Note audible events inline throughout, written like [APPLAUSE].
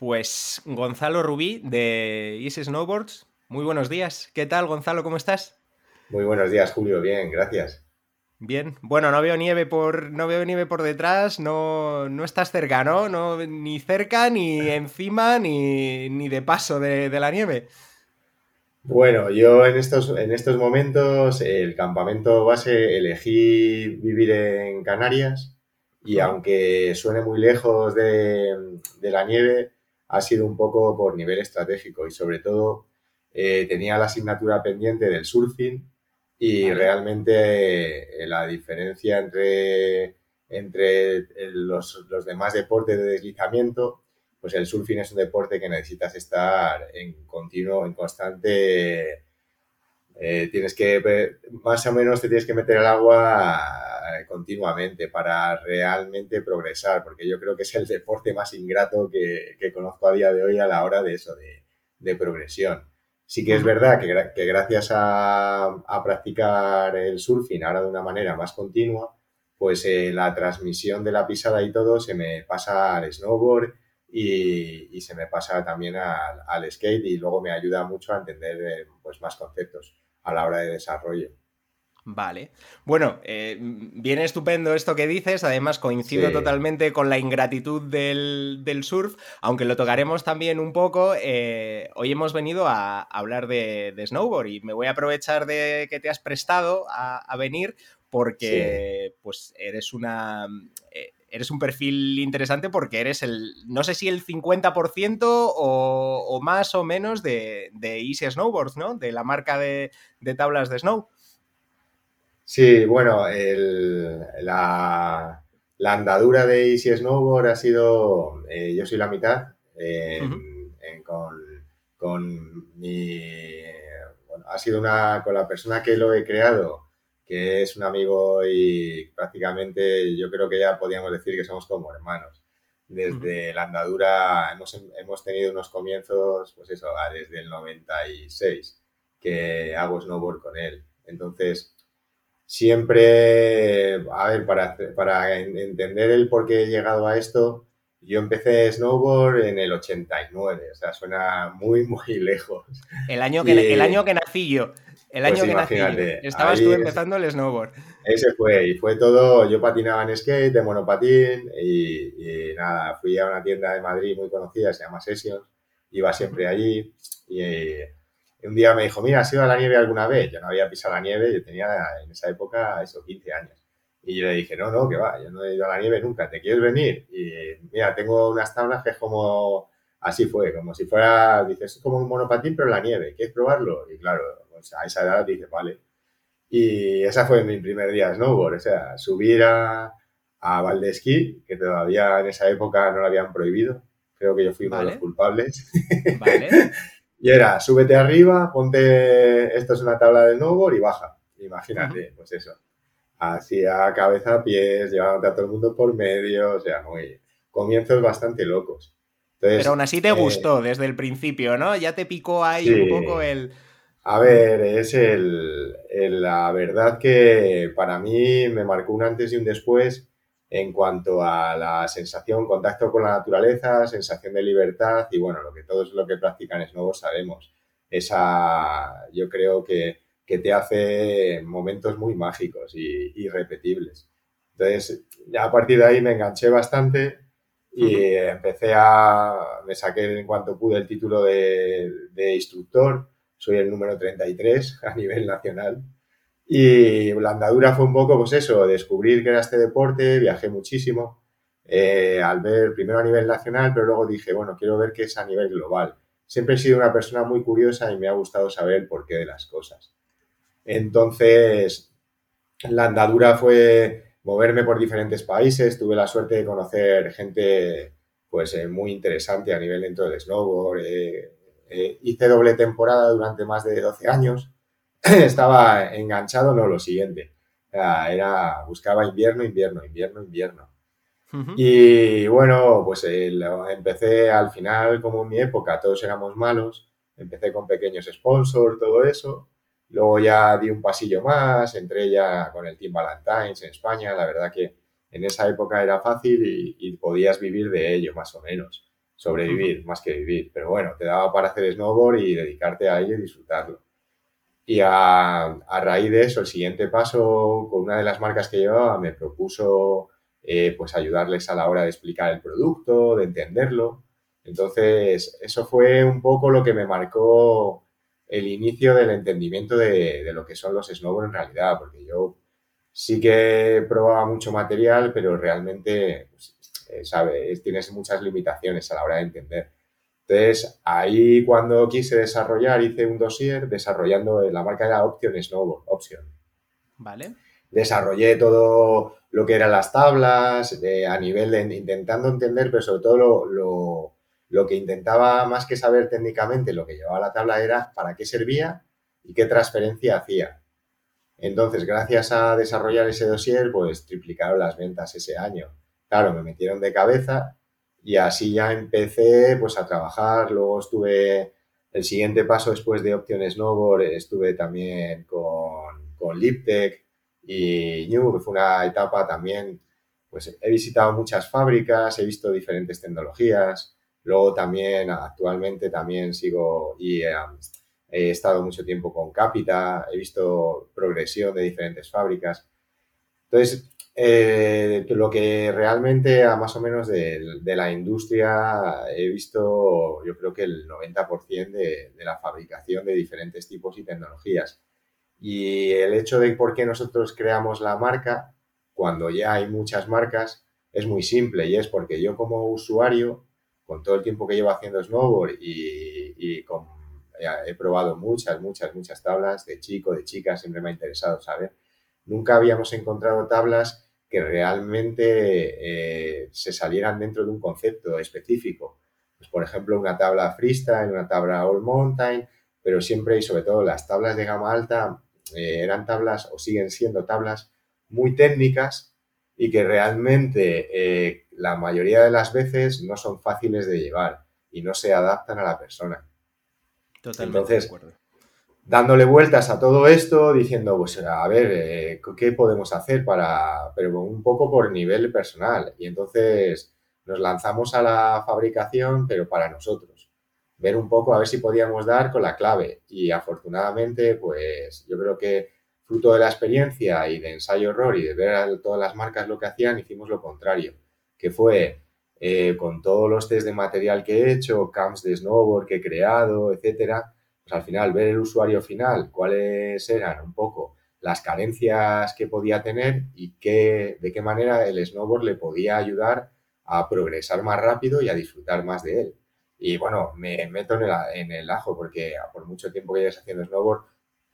Pues Gonzalo Rubí de Easy Snowboards. Muy buenos días. ¿Qué tal, Gonzalo? ¿Cómo estás? Muy buenos días, Julio. Bien, gracias. Bien. Bueno, no veo nieve por, no veo nieve por detrás, no, no estás cerca, ¿no? ¿no? Ni cerca, ni encima, ni, de paso de, la nieve. Bueno, yo en estos, en estos momentos, el campamento base, elegí vivir en Canarias y aunque suene muy lejos de, la nieve, ha sido un poco por nivel estratégico y sobre todo eh, tenía la asignatura pendiente del surfing y realmente eh, la diferencia entre, entre los, los, demás deportes de deslizamiento, pues el surfing es un deporte que necesitas estar en continuo, en constante... Eh, tienes que, más o menos te tienes que meter al agua eh, continuamente para realmente progresar, porque yo creo que es el deporte más ingrato que, que conozco a día de hoy a la hora de eso, de, de progresión. Sí que es verdad que, gracias a, practicar el surfing ahora de una manera más continua, pues eh, la transmisión de la pisada y todo se me pasa al snowboard y, se me pasa también al, skate y luego me ayuda mucho a entender eh, pues más conceptos a la hora de desarrollo. Vale. Bueno, eh, viene estupendo esto que dices. Además, coincido totalmente con la ingratitud del, surf, aunque lo tocaremos también un poco. Eh, hoy hemos venido a, hablar de, snowboard y me voy a aprovechar de que te has prestado a, venir porque pues eres una... Eh, eres un perfil interesante porque eres el, no sé si el 50% o, más o menos de, Easy Snowboards, ¿no? De la marca de, de tablas de snow. Sí, bueno, la, andadura de Easy Snowboard ha sido, eh, yo soy la mitad, con, mi, bueno, ha sido una, con la persona que lo he creado, que es un amigo y prácticamente yo creo que ya podríamos decir que somos como hermanos. Desde la andadura hemos, hemos tenido unos comienzos, pues eso, desde el 96 que hago snowboard con él. Entonces, siempre, a ver, para, para entender el por qué he llegado a esto, yo empecé snowboard en el 89, o sea, suena muy, muy [LAUGHS] lejos. El año que, el año que nací yo. El año pues que nací Estabas tú empezando el snowboard. Ese fue, y fue todo, yo patinaba en skate, de monopatín, y, nada, fui a una tienda de Madrid muy conocida, se llama Sessions, iba siempre allí, y un día me dijo, mira, ¿has ido a la nieve alguna vez? Yo no había pisado la nieve, yo tenía en esa época, eso, 15 años. Y yo le dije, no, no, que va, yo no he ido a la nieve nunca, ¿te quieres venir? Y mira, tengo unas tablas que es como, así fue, como si fuera, dices, es como un monopatín, pero en la nieve, ¿quieres probarlo? Y claro, pues a esa edad dije, vale. Y esa fue mi primer día de snowboard, o sea, subir a, a Valdesquí, que todavía en esa época no lo habían prohibido, creo que yo fui uno de los culpables. [LAUGHS] Vale. Y era, súbete arriba, ponte, esto es una tabla de snowboard y baja. Imagínate, pues eso. Así a cabeza, pies, llevándote a todo el mundo por medio, o sea, muy... Comienzos bastante locos. Pero aún así te eh, gustó desde el principio, ¿no? Ya te picó ahí un poco el... A ver, es el, la verdad que para mí me marcó un antes y un después en cuanto a la sensación, contacto con la naturaleza, sensación de libertad y bueno, lo que todos lo que practican es nuevo sabemos. Esa, yo creo que, que te hace momentos muy mágicos y irrepetibles. Entonces, ya a partir de ahí me enganché bastante y empecé a, me saqué en cuanto pude el título de, de instructor, soy el número 33 [LAUGHS] a nivel nacional y la andadura fue un poco, pues eso, descubrir que era este deporte, viajé muchísimo, eh, al ver primero a nivel nacional, pero luego dije, bueno, quiero ver qué es a nivel global. Siempre he sido una persona muy curiosa y me ha gustado saber el porqué de las cosas. Entonces, la andadura fue moverme por diferentes países, tuve la suerte de conocer gente pues eh, muy interesante a nivel dentro del snowboard. Eh, hice doble temporada durante más de 12 años [CLEARS THROAT] estaba enganchado, no, lo siguiente. Era, buscaba invierno, invierno, invierno, invierno. Y bueno, pues empecé al final, como en mi época, todos éramos malos, empecé con pequeños sponsors, todo eso. Luego ya di un pasillo más, entré ya con el Team Valentines en España. La verdad que en esa época era fácil y, y podías vivir de ello, más o menos. Sobrevivir más que vivir. Pero bueno, te daba para hacer snowboard y dedicarte a ello y disfrutarlo. Y a, raíz de eso, el siguiente paso con una de las marcas que llevaba me propuso eh, pues ayudarles a la hora de explicar el producto, de entenderlo. Entonces, eso fue un poco lo que me marcó el inicio del entendimiento de, lo que son los snowboard en realidad, porque yo sí que probaba mucho material, pero realmente pues, eh, ¿sabes? Tienes muchas limitaciones a la hora de entender. Entonces, ahí cuando quise desarrollar, hice un dossier desarrollando, la marca era Option Snowboard, Option. Vale. Desarrollé todo lo que eran las tablas, a nivel de intentando entender, pero sobre todo lo, lo, que intentaba más que saber técnicamente, lo que llevaba la tabla era para qué servía y qué transferencia hacía. Entonces, gracias a desarrollar ese dossier, pues triplicaron las ventas ese año. Claro, me metieron de cabeza y así ya empecé pues a trabajar. Luego estuve, el siguiente paso después de Option Snowboard, estuve también con, con Liptech y New, que fue una etapa también, pues he visitado muchas fábricas, he visto diferentes tecnologías. Luego también, actualmente también sigo y he estado mucho tiempo con Capita, he visto progresión de diferentes fábricas. Entonces, eh, lo que realmente a más o menos de, la industria he visto, yo creo que el 90% de, de, la fabricación de diferentes tipos y tecnologías. Y el hecho de por qué nosotros creamos la marca, cuando ya hay muchas marcas, es muy simple y es porque yo como usuario, con todo el tiempo que llevo haciendo snowboard y, y con, he probado muchas, muchas, muchas tablas de chico, de chica, siempre me ha interesado saber nunca habíamos encontrado tablas que realmente eh, se salieran dentro de un concepto específico. Pues, por ejemplo, una tabla freestyle, una tabla all mountain, pero siempre y sobre todo las tablas de gama alta eh, eran tablas o siguen siendo tablas muy técnicas y que realmente eh, la mayoría de las veces no son fáciles de llevar y no se adaptan a la persona. Totalmente Entonces, de acuerdo dándole vueltas a todo esto, diciendo, pues a ver, eh, ¿qué podemos hacer para, pero un poco por nivel personal? Y entonces nos lanzamos a la fabricación, pero para nosotros. Ver un poco a ver si podíamos dar con la clave. Y afortunadamente, pues yo creo que fruto de la experiencia y de ensayo-error y de ver a todas las marcas lo que hacían, hicimos lo contrario, que fue eh, con todos los test de material que he hecho, camps de snowboard que he creado, etcétera, pues al final ver el usuario final, cuáles eran un poco las carencias que podía tener y qué, de qué manera el snowboard le podía ayudar a progresar más rápido y a disfrutar más de él. Y bueno, me meto en el, en el ajo porque por mucho tiempo que lleves haciendo snowboard,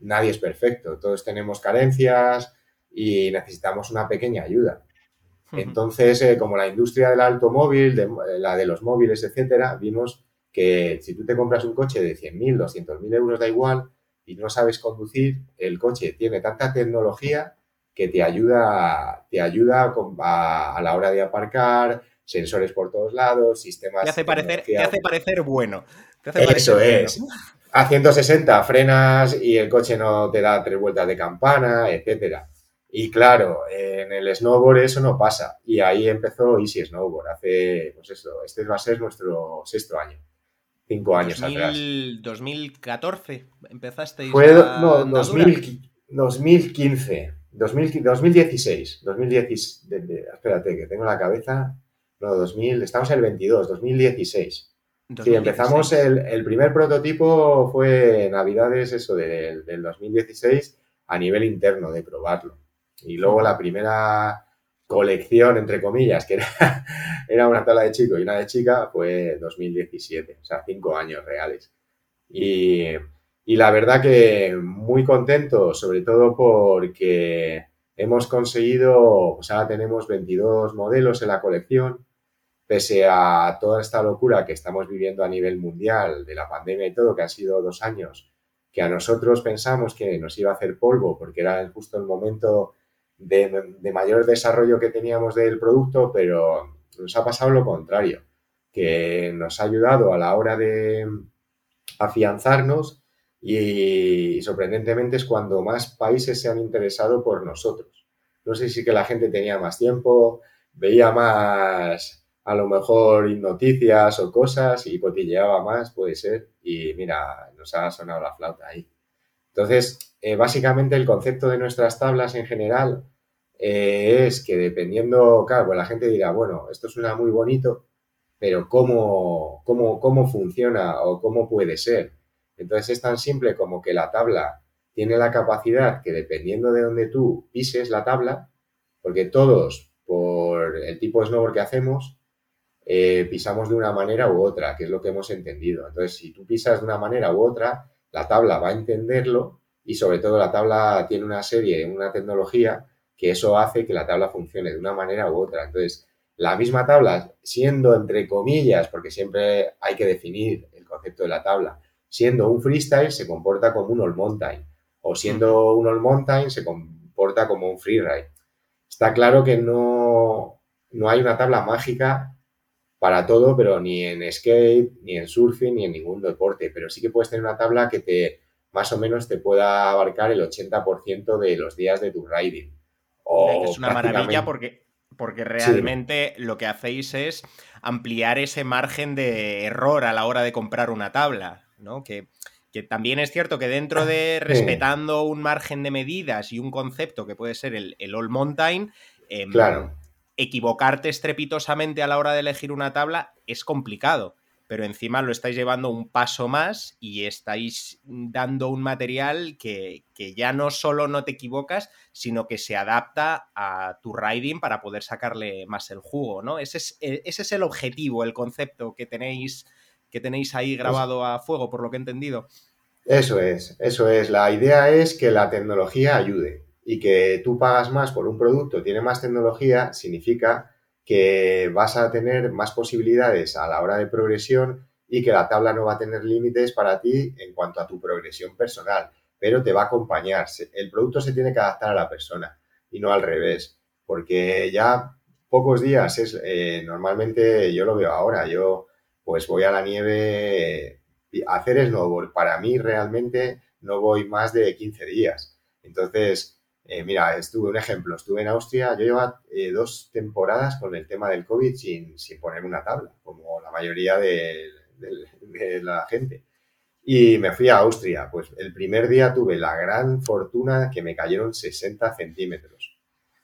nadie es perfecto. Todos tenemos carencias y necesitamos una pequeña ayuda. Entonces, eh, como la industria del automóvil, de, la de los móviles, etcétera, vimos que si tú te compras un coche de 100.000, 200.000 euros, da igual, y no sabes conducir, el coche tiene tanta tecnología que te ayuda, te ayuda a, la hora de aparcar, sensores por todos lados, sistemas... Te hace parecer, te hace parecer bueno. Eso es. A 160 frenas y el coche no te da tres vueltas de campana, etcétera. Y claro, en el snowboard eso no pasa. Y ahí empezó Easy Snowboard. Hace, pues eso, este va a ser nuestro sexto año cinco años atrás. 2014 empezaste. Fue, no, 2015, 2016, 2016, espérate, que tengo la cabeza, no, 2000, estamos en el 22, 2016. Sí, empezamos el, el, primer prototipo fue Navidades, eso, del, del 2016 a nivel interno de probarlo. Y luego la primera colección, entre comillas, que era, [LAUGHS] era una tabla de chico y una de chica, fue 2017, o sea, cinco años reales. Y, y la verdad que muy contento, sobre todo porque hemos conseguido, pues ahora tenemos 22 modelos en la colección, pese a toda esta locura que estamos viviendo a nivel mundial de la pandemia y todo, que han sido dos años, que a nosotros pensamos que nos iba a hacer polvo porque era justo el momento de, mayor desarrollo que teníamos del producto, pero nos ha pasado lo contrario, que nos ha ayudado a la hora de afianzarnos y, sorprendentemente es cuando más países se han interesado por nosotros. No sé si que la gente tenía más tiempo, veía más a lo mejor noticias o cosas y cotilleaba más, puede ser. Y mira, nos ha sonado la flauta ahí. Entonces, eh, básicamente el concepto de nuestras tablas en general eh, es que dependiendo, claro, pues la gente dirá, bueno, esto suena muy bonito, pero ¿cómo, cómo, cómo funciona o cómo puede ser? Entonces es tan simple como que la tabla tiene la capacidad que dependiendo de donde tú pises la tabla, porque todos, por el tipo de snowboard que hacemos, eh, pisamos de una manera u otra, que es lo que hemos entendido. Entonces, si tú pisas de una manera u otra, la tabla va a entenderlo y sobre todo la tabla tiene una serie, una tecnología que eso hace que la tabla funcione de una manera u otra. Entonces, la misma tabla, siendo entre comillas, porque siempre hay que definir el concepto de la tabla, siendo un freestyle se comporta como un all mountain o siendo un all mountain se comporta como un freeride. Está claro que no, no hay una tabla mágica para todo, pero ni en skate, ni en surfing, ni en ningún deporte, pero sí que puedes tener una tabla que te más o menos te pueda abarcar el 80% de los días de tu riding. es una maravilla porque porque realmente lo que hacéis es ampliar ese margen de error a la hora de comprar una tabla, ¿no? Que, también es cierto que dentro de [LAUGHS] respetando un margen de medidas y un concepto que puede ser el, all mountain, em, equivocarte estrepitosamente a la hora de elegir una tabla es complicado pero encima lo estáis llevando un paso más y estáis dando un material que, ya no solo no te equivocas, sino que se adapta a tu riding para poder sacarle más el jugo, ¿no? Ese es, e, ese es el objetivo, el concepto que tenéis, que tenéis ahí grabado a fuego, por lo que he entendido. Eso es, eso es. La idea es que la tecnología ayude y que tú pagas más por un producto, tiene más tecnología, significa que vas a tener más posibilidades a la hora de progresión y que la tabla no va a tener límites para ti en cuanto a tu progresión personal, pero te va a acompañar. El producto se tiene que adaptar a la persona y no al revés, porque ya pocos días es, eh, normalmente yo lo veo ahora, yo pues voy a la nieve a hacer snowboard, para mí realmente no voy más de 15 días. Entonces, eh, mira, estuve un ejemplo, estuve en Austria, yo llevaba eh, dos temporadas con el tema del COVID sin, sin ponerme una tabla, como la mayoría de, la gente. Y me fui a Austria, pues el primer día tuve la gran fortuna que me cayeron 60 centímetros,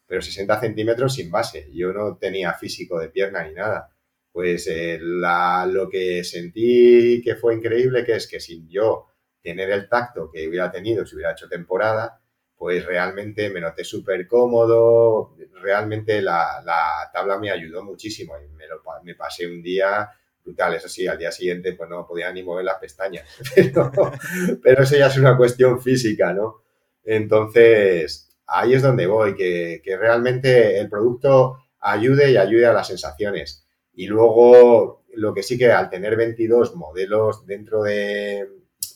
pero 60 centímetros sin base, yo no tenía físico de pierna ni nada. Pues eh, lo que sentí que fue increíble, que es que sin yo tener el tacto que hubiera tenido si hubiera hecho temporada, pues realmente me noté súper cómodo, realmente la, tabla me ayudó muchísimo y me, me pasé un día brutal, eso sí, al día siguiente pues no podía ni mover las pestañas, [LAUGHS] pero, eso ya es una cuestión física, ¿no? Entonces, ahí es donde voy, que, realmente el producto ayude y ayude a las sensaciones. Y luego, lo que sí que al tener 22 modelos dentro de,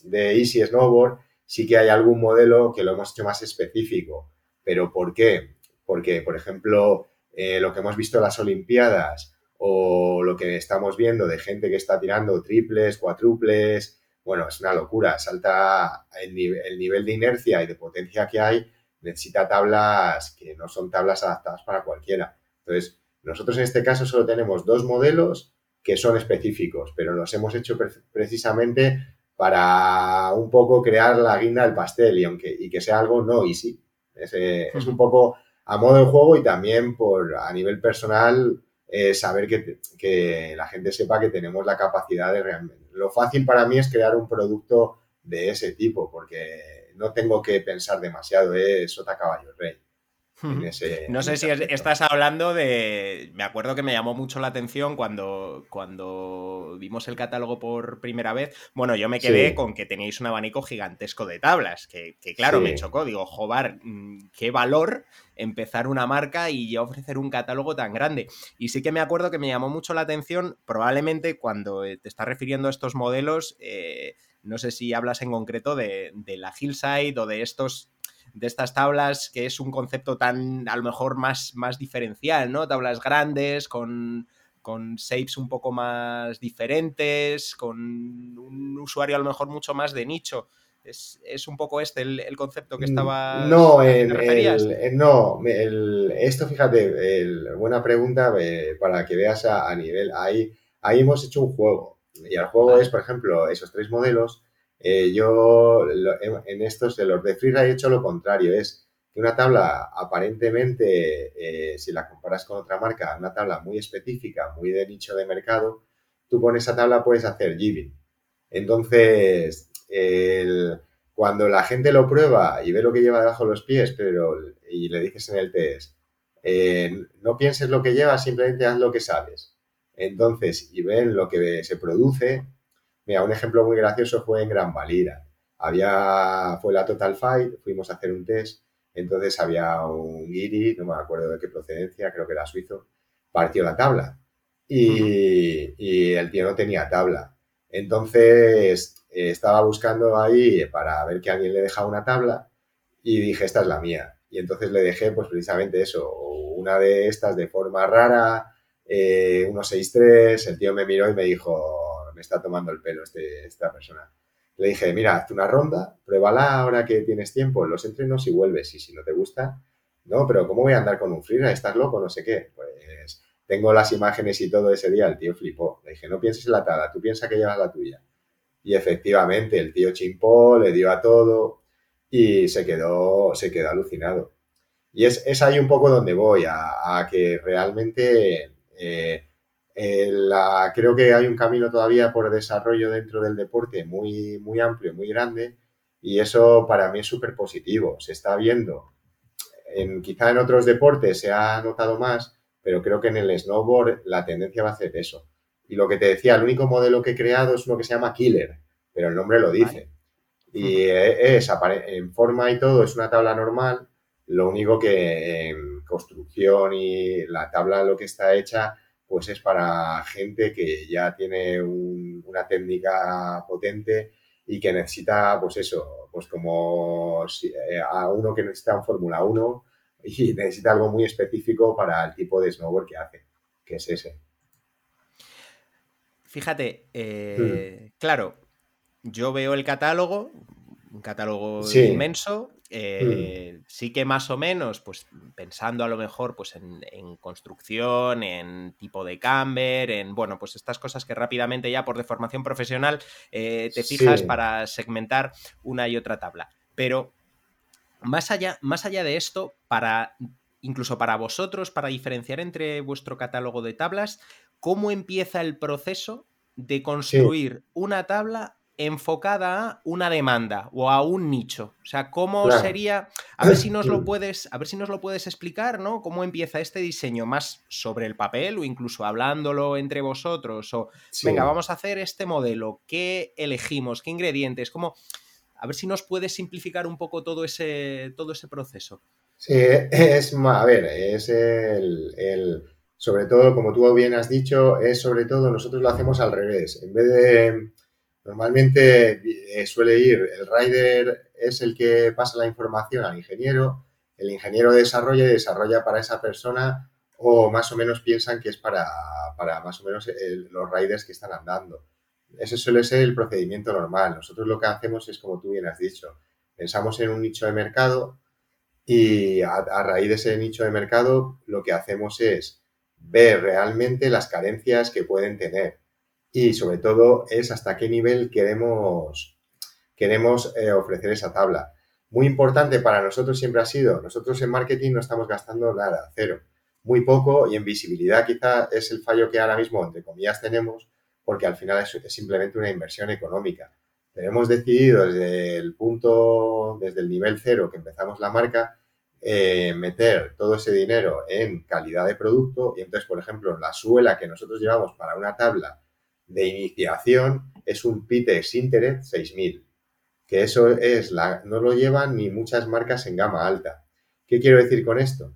de Easy Snowboard, sí que hay algún modelo que lo hemos hecho más específico. ¿Pero por qué? Porque, por ejemplo, eh, lo que hemos visto en las Olimpiadas o lo que estamos viendo de gente que está tirando triples, cuatruples, bueno, es una locura. Salta el, nivel de inercia y de potencia que hay, necesita tablas que no son tablas adaptadas para cualquiera. Entonces, nosotros en este caso solo tenemos dos modelos que son específicos, pero los hemos hecho precisamente para un poco crear la guinda del pastel y, aunque, y que sea algo no easy. Es, es un poco a modo de juego y también por a nivel personal eh, saber que, que, la gente sepa que tenemos la capacidad de realmente. Lo fácil para mí es crear un producto de ese tipo porque no tengo que pensar demasiado, es sota caballo rey no sé si estás hablando de. Me acuerdo que me llamó mucho la atención cuando, cuando vimos el catálogo por primera vez. Bueno, yo me quedé con que teníais un abanico gigantesco de tablas, que, claro, me chocó. Digo, jobar, mm, qué valor empezar una marca y ya ofrecer un catálogo tan grande. Y sí que me acuerdo que me llamó mucho la atención, probablemente cuando eh, te estás refiriendo a estos modelos. Eh, no sé si hablas en concreto de, de la Hillside o de estos de estas tablas, que es un concepto tan, a lo mejor, más, más diferencial, ¿no? Tablas grandes, con, con shapes un poco más diferentes, con un usuario a lo mejor mucho más de nicho. ¿Es, un poco este el, concepto que mm, estaba. No, en, no esto fíjate, buena pregunta eh, para que veas a, nivel. Ahí, ahí hemos hecho un juego. Y el juego es, por ejemplo, esos tres modelos. Eh, yo en, estos de los de Freeride he hecho lo contrario, es que una tabla aparentemente, eh, si la comparas con otra marca, una tabla muy específica, muy de nicho de mercado, tú con esa tabla puedes hacer giving. Entonces, cuando la gente lo prueba y ve lo que lleva debajo de los pies, pero y le dices en el test, eh, no pienses lo que lleva, simplemente haz lo que sabes. Entonces, y ven lo que se produce. Mira, un ejemplo muy gracioso fue en Gran Valira. Había, fue la Total Fight, fuimos a hacer un test, entonces había un guiri, no me acuerdo de qué procedencia, creo que era suizo, partió la tabla y, y el tío no tenía tabla. Entonces, eh, estaba buscando ahí para ver que alguien le dejaba una tabla y dije, esta es la mía. Y entonces le dejé, pues precisamente eso, una de estas de forma rara, eh, 163, el tío me miró y me dijo, me está tomando el pelo este, esta persona. Le dije, mira, haz una ronda, pruébala ahora que tienes tiempo en los entrenos y vuelves. Y si no te gusta, no, pero ¿cómo voy a andar con un freeride? ¿Estás loco? No sé qué. Pues tengo las imágenes y todo ese día, el tío flipó. Le dije, no pienses en la tabla, tú piensa que llevas la tuya. Y efectivamente, el tío chimpó, le dio a todo y se quedó, se quedó alucinado. Y es, es ahí un poco donde voy, a, que realmente eh, la, creo que hay un camino todavía por desarrollo dentro del deporte muy, muy amplio, muy grande, y eso para mí es súper positivo. Se está viendo, en, quizá en otros deportes se ha notado más, pero creo que en el snowboard la tendencia va a ser eso. Y lo que te decía, el único modelo que he creado es uno que se llama Killer, pero el nombre lo dice. Y es, en forma y todo, es una tabla normal, lo único que en construcción y la tabla lo que está hecha, pues es para gente que ya tiene una técnica potente y que necesita, pues eso, pues como eh, a uno que necesita un Fórmula 1 y necesita algo muy específico para el tipo de snowboard que hace, que es ese. Fíjate, eh, claro, yo veo el catálogo, un catálogo inmenso. Eh, sí que más o menos, pues pensando a lo mejor pues en, construcción, en tipo de camber, en bueno, pues estas cosas que rápidamente ya por deformación profesional eh, te fijas para segmentar una y otra tabla. Pero más allá, más allá de esto, para incluso para vosotros, para diferenciar entre vuestro catálogo de tablas, cómo empieza el proceso de construir una tabla enfocada a una demanda o a un nicho. O sea, ¿cómo sería? A ver si nos lo [CLEARS THROAT] puedes, a ver si nos lo puedes explicar, ¿no? ¿Cómo empieza este diseño más sobre el papel o incluso hablándolo entre vosotros? O venga, vamos a hacer este modelo. ¿Qué elegimos? ¿Qué ingredientes? ¿Cómo? A ver si nos puedes simplificar un poco todo ese, todo ese proceso. Sí, es, a ver, es el sobre todo, como tú bien has dicho, es sobre todo nosotros lo hacemos al revés. En vez de, normalmente eh, suele ir, el rider es el que pasa la información al ingeniero, el ingeniero desarrolla y desarrolla para esa persona o más o menos piensan que es para, para más o menos los riders que están andando. Ese suele ser el procedimiento normal. Nosotros lo que hacemos es, como tú bien has dicho, pensamos en un nicho de mercado y a raíz de ese nicho de mercado lo que hacemos es ver realmente las carencias que pueden tener y sobre todo es hasta qué nivel queremos, queremos eh, ofrecer esa tabla. Muy importante para nosotros siempre ha sido, nosotros en marketing no estamos gastando nada, cero, muy poco y en visibilidad quizá es el fallo que ahora mismo, entre comillas, tenemos porque al final es, simplemente una inversión económica. Pero hemos decidido desde el punto, desde el nivel cero que empezamos la marca, eh, meter todo ese dinero en calidad de producto y entonces, por ejemplo, la suela que nosotros llevamos para una tabla de iniciación es un Pitex Interet 6000, que eso es la, no lo llevan ni muchas marcas en gama alta. ¿Qué quiero decir con esto?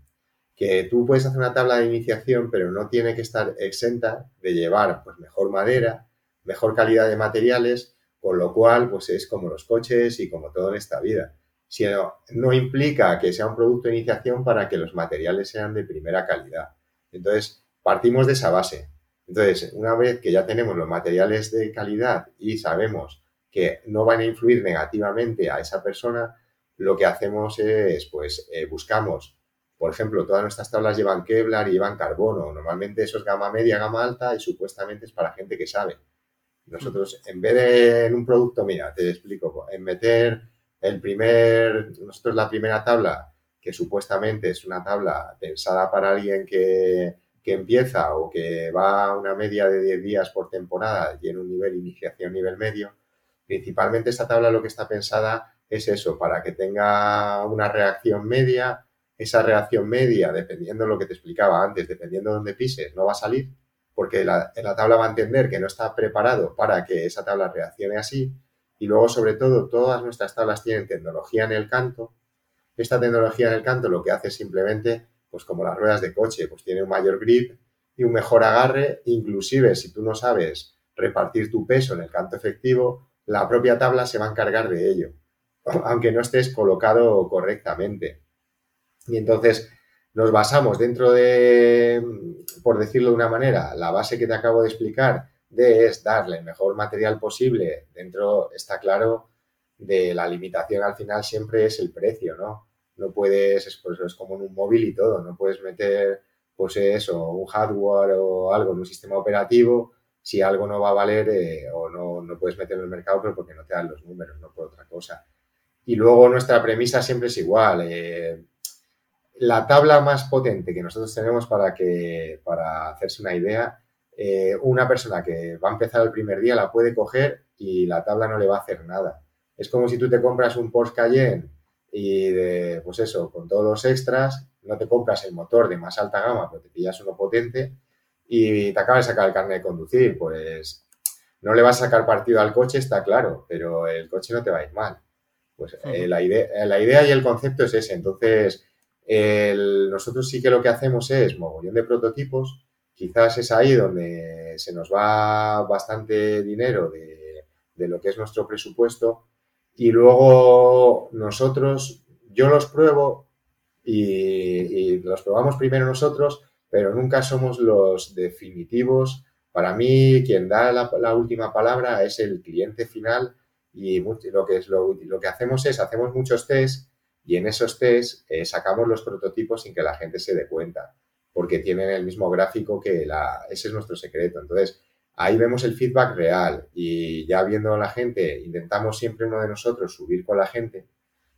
Que tú puedes hacer una tabla de iniciación, pero no tiene que estar exenta de llevar pues, mejor madera, mejor calidad de materiales, con lo cual pues es como los coches y como todo en esta vida sino no implica que sea un producto de iniciación para que los materiales sean de primera calidad. Entonces, partimos de esa base. Entonces, una vez que ya tenemos los materiales de calidad y sabemos que no van a influir negativamente a esa persona, lo que hacemos es, pues, eh, buscamos, por ejemplo, todas nuestras tablas llevan Kevlar y llevan carbono. Normalmente eso es gama media, gama alta y supuestamente es para gente que sabe. Nosotros, en vez de en un producto, mira, te explico, en meter el primer, nosotros la primera tabla, que supuestamente es una tabla pensada para alguien que, que empieza o que va a una media de 10 días por temporada y en un nivel iniciación, nivel medio, principalmente esta tabla lo que está pensada es eso, para que tenga una reacción media, esa reacción media, dependiendo de lo que te explicaba antes, dependiendo de dónde pises, no va a salir, porque la, la tabla va a entender que no está preparado para que esa tabla reaccione así. Y luego, sobre todo, todas nuestras tablas tienen tecnología en el canto. Esta tecnología en el canto lo que hace simplemente, pues como las ruedas de coche, pues tiene un mayor grip y un mejor agarre. Inclusive, si tú no sabes repartir tu peso en el canto efectivo, la propia tabla se va a encargar de ello, [LAUGHS] aunque no estés colocado correctamente. Y entonces nos basamos dentro de, por decirlo de una manera, la base que te acabo de explicar de es darle el mejor material posible. Dentro está claro de la limitación al final siempre es el precio, ¿no? No puedes, es, pues, es como en un móvil y todo, no puedes meter, pues eso, un hardware o algo en un sistema operativo si algo no va a valer eh, o no, no, puedes meterlo en el mercado, pero porque no te dan los números, no por otra cosa. Y luego nuestra premisa siempre es igual. Eh, la tabla más potente que nosotros tenemos para, que, para hacerse una idea, eh, una persona que va a empezar el primer día la puede coger y la tabla no le va a hacer nada. Es como si tú te compras un Porsche Cayenne y de, pues eso, con todos los extras, no te compras el motor de más alta gama, pero te pillas uno potente y te acaba de sacar el carnet de conducir, pues no le vas a sacar partido al coche, está claro, pero el coche no te va a ir mal. Pues eh, la, idea, la idea y el concepto es ese. Entonces, nosotros sí que lo que hacemos es mogollón de prototipos. Quizás es ahí donde se nos va bastante dinero de, de lo que es nuestro presupuesto. Y luego nosotros, yo los pruebo y, los probamos primero nosotros pero nunca somos los definitivos. Para mí, quien da la, última palabra es el cliente final y lo que, es lo, que hacemos es, hacemos muchos test y en esos test eh, sacamos los prototipos sin que la gente se dé cuenta, porque tienen el mismo gráfico que la... Ese es nuestro secreto. Entonces, ahí vemos el feedback real y ya viendo a la gente, intentamos siempre uno de nosotros subir con la gente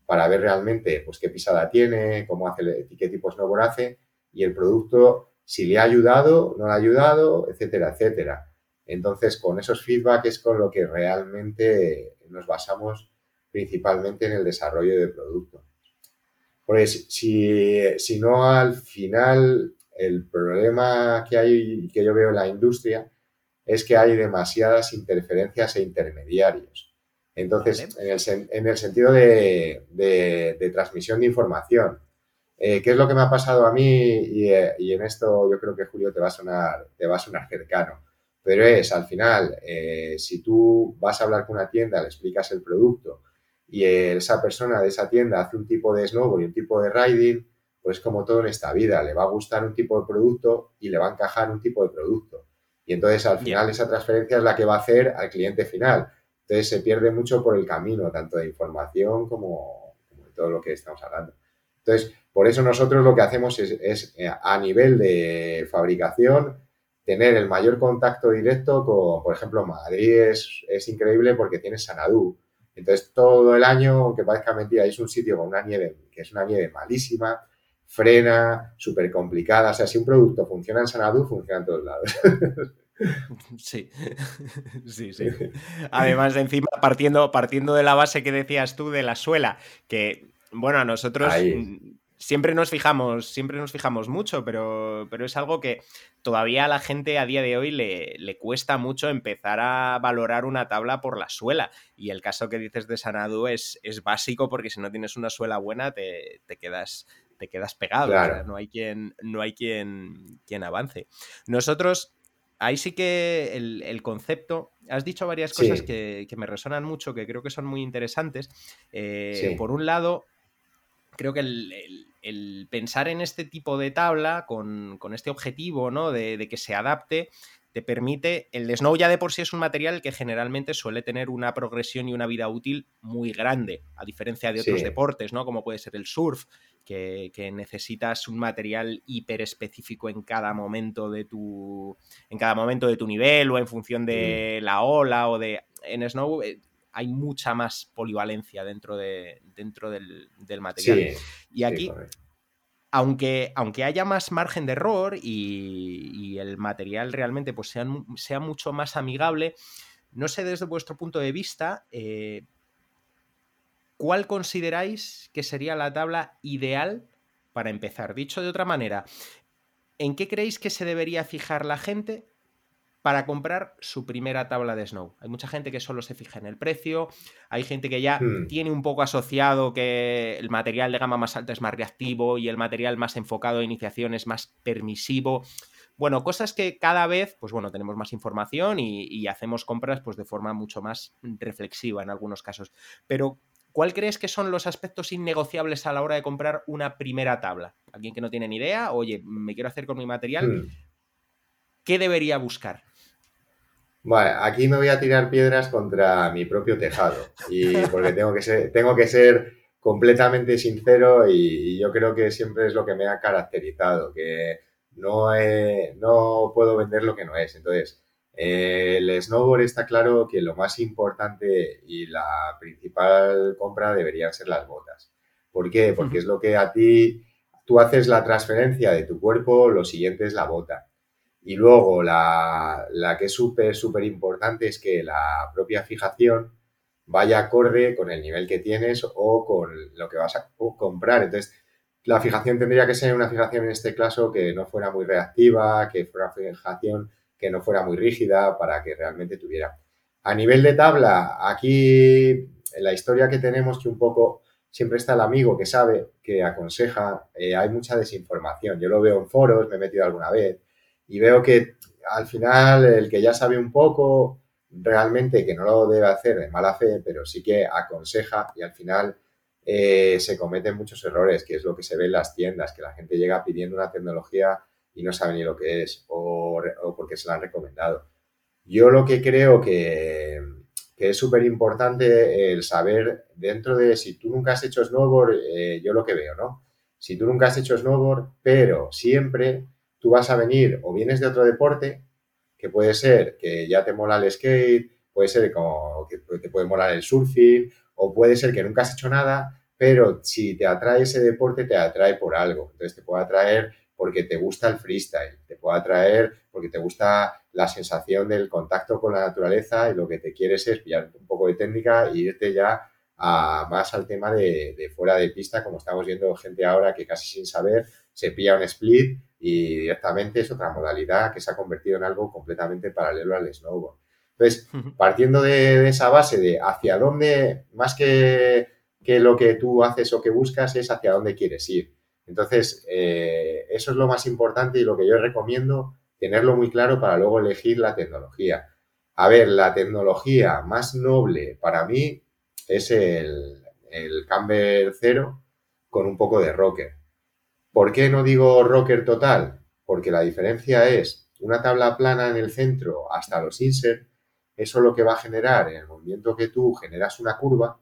para ver realmente pues qué pisada tiene, cómo hace, qué tipo de snowboard hace y el producto, si le ha ayudado, no le ha ayudado, etcétera, etcétera. Entonces, con esos feedback es con lo que realmente nos basamos principalmente en el desarrollo del producto. Pues si, si no, al final, el problema que hay, que yo veo en la industria, es que hay demasiadas interferencias e intermediarios. Entonces, en, el, en, el, sentido de, de transmisión de información, eh, ¿Qué es lo que me ha pasado a mí? Eh, y, en esto yo creo que Julio te va a sonar, te va a sonar cercano. Pero es, al final, eh, si tú vas a hablar con una tienda, le explicas el producto y esa persona de esa tienda hace un tipo de snowboard y un tipo de riding, pues como todo en esta vida, le va a gustar un tipo de producto y le va a encajar un tipo de producto. Y entonces al final esa transferencia es la que va a hacer al cliente final. Entonces se pierde mucho por el camino, tanto de información como, como de todo lo que estamos hablando. Entonces, por eso nosotros lo que hacemos es, eh, a nivel de fabricación tener el mayor contacto directo con, por ejemplo, Madrid es, increíble porque tiene Sanadú. Entonces, todo el año, aunque parezca mentira, es un sitio con una nieve que es una nieve malísima, frena, súper complicada. O sea, si un producto funciona en Sanadú, funciona en todos lados. [LAUGHS] Sí, [LAUGHS] sí, sí. Además, de encima, partiendo, partiendo de la base que decías tú de la suela, que, bueno, a nosotros siempre nos fijamos, siempre nos fijamos mucho, pero, pero es algo que todavía a la gente a día de hoy le, le, cuesta mucho empezar a valorar una tabla por la suela. Y el caso que dices de Sanadu es, es básico porque si no tienes una suela buena te, te quedas te quedas pegado. no hay quien, no hay quien, quien avance. Nosotros ahí sí que el, concepto, has dicho varias cosas que, que, me resonan mucho, que creo que son muy interesantes. Eh, por un lado, creo que el, pensar en este tipo de tabla con, este objetivo ¿no? de, que se adapte te permite, el snow ya de por sí es un material que generalmente suele tener una progresión y una vida útil muy grande, a diferencia de otros deportes, ¿no? Como puede ser el surf, que, necesitas un material hiper específico en cada momento de tu. en cada momento de tu nivel, o en función de mm. la ola, o de. En snow eh, hay mucha más polivalencia dentro, de, dentro del, material. y aquí, aunque, aunque haya más margen de error y, el material realmente pues, sea, sea, mucho más amigable, no sé desde vuestro punto de vista, eh, ¿cuál consideráis que sería la tabla ideal para empezar? Dicho de otra manera, ¿en qué creéis que se debería fijar la gente para comprar su primera tabla de Snow. Hay mucha gente que solo se fija en el precio, hay gente que ya hmm. tiene un poco asociado que el material de gama más alta es más reactivo y el material más enfocado a iniciación es más permisivo. Bueno, cosas que cada vez, pues bueno, tenemos más información y, hacemos compras pues de forma mucho más reflexiva en algunos casos. Pero, ¿cuál crees que son los aspectos innegociables a la hora de comprar una primera tabla? Alguien que no tiene ni idea, oye, me quiero hacer con mi material, hmm. ¿qué debería buscar? Bueno, aquí me voy a tirar piedras contra mi propio tejado. Y porque tengo que ser, tengo que ser completamente sincero y, yo creo que siempre es lo que me ha caracterizado, que no, no puedo vender lo que no es. Entonces, el snowboard está claro que lo más importante y la principal compra deberían ser las botas. ¿Por qué? Porque es lo que a ti, tú haces la transferencia de tu cuerpo, lo siguiente es la bota. Y luego la, que es súper, súper importante es que la propia fijación vaya acorde con el nivel que tienes o con lo que vas a comprar. Entonces, la fijación tendría que ser una fijación en este caso que no fuera muy reactiva, que fuera una fijación que no fuera muy rígida para que realmente tuviera. A nivel de tabla, aquí la historia que tenemos que un poco siempre está el amigo que sabe, que aconseja, eh, hay mucha desinformación. Yo lo veo en foros, me he metido alguna vez y veo que al final el que ya sabe un poco, realmente que no lo debe hacer de mala fe, pero sí que aconseja y al final eh, se cometen muchos errores, que es lo que se ve en las tiendas, que la gente llega pidiendo una tecnología y no sabe ni lo que es o, porque se la han recomendado. Yo lo que creo que, es súper importante el saber dentro de si tú nunca has hecho snowboard, eh, yo lo que veo, ¿no? Si tú nunca has hecho snowboard, pero siempre tú vas a venir o vienes de otro deporte, que puede ser que ya te mola el skate, puede ser como que te puede molar el surfing, o puede ser que nunca has hecho nada, pero si te atrae ese deporte, te atrae por algo. Entonces te puede atraer porque te gusta el freestyle, te puede atraer porque te gusta la sensación del contacto con la naturaleza y lo que te quieres es pillar un poco de técnica e irte ya a, más al tema de, de fuera de pista, como estamos viendo gente ahora que casi sin saber se pilla un split y directamente es otra modalidad que se ha convertido en algo completamente paralelo al snowboard. Entonces, partiendo de, esa base de hacia dónde, más que, lo que tú haces o que buscas, es hacia dónde quieres ir. Entonces, eh, eso es lo más importante y lo que yo recomiendo, tenerlo muy claro para luego elegir la tecnología. A ver, la tecnología más noble para mí es el, el Camber Zero con un poco de rocker. ¿Por qué no digo rocker total? Porque la diferencia es una tabla plana en el centro hasta los insert, eso lo que va a generar en el movimiento que tú generas una curva,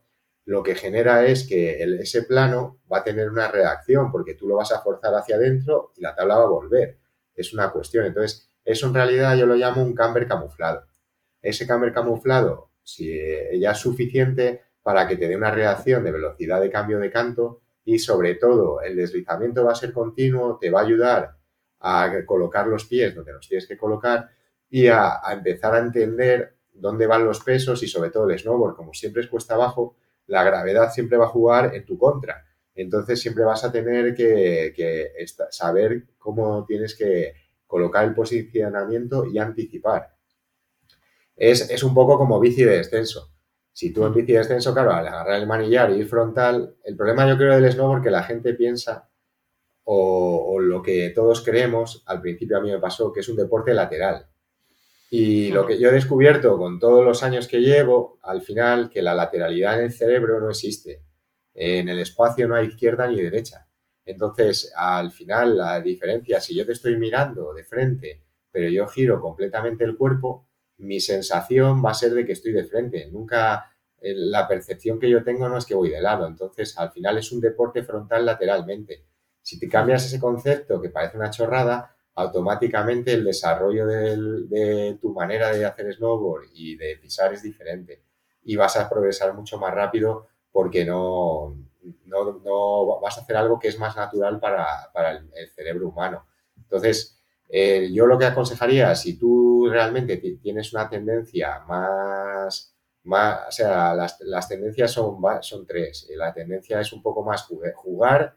lo que genera es que ese plano va a tener una reacción porque tú lo vas a forzar hacia adentro y la tabla va a volver. Es una cuestión. Entonces, eso en realidad yo lo llamo un camber camuflado. Ese camber camuflado, si ya es suficiente para que te dé una reacción de velocidad de cambio de canto, y sobre todo el deslizamiento va a ser continuo, te va a ayudar a colocar los pies donde los tienes que colocar y a, empezar a entender dónde van los pesos y sobre todo el snowboard, como siempre es cuesta abajo, la gravedad siempre va a jugar en tu contra. Entonces siempre vas a tener que, saber cómo tienes que colocar el posicionamiento y anticipar. Es, es un poco como bici de descenso. Si tú en bici de descenso, claro, al agarrar el manillar y ir frontal, el problema yo creo del snowboard que la gente piensa o, lo que todos creemos, al principio a mí me pasó, que es un deporte lateral. Y lo que yo he descubierto con todos los años que llevo, al final, que la lateralidad en el cerebro no existe. En el espacio no hay izquierda ni derecha. Entonces, al final, la diferencia, si yo te estoy mirando de frente pero yo giro completamente el cuerpo, mi sensación va a ser de que estoy de frente. Nunca eh, la percepción que yo tengo no es que voy de lado. Entonces, al final es un deporte frontal lateralmente. Si te cambias ese concepto, que parece una chorrada, automáticamente el desarrollo de tu manera de hacer snowboard y de pisar es diferente. Y vas a progresar mucho más rápido porque no, no, vas a hacer algo que es más natural para, el, cerebro humano. Entonces, eh, yo lo que aconsejaría, si tú realmente tienes una tendencia más, más o sea, las, tendencias son, son tres. La tendencia es un poco más jugar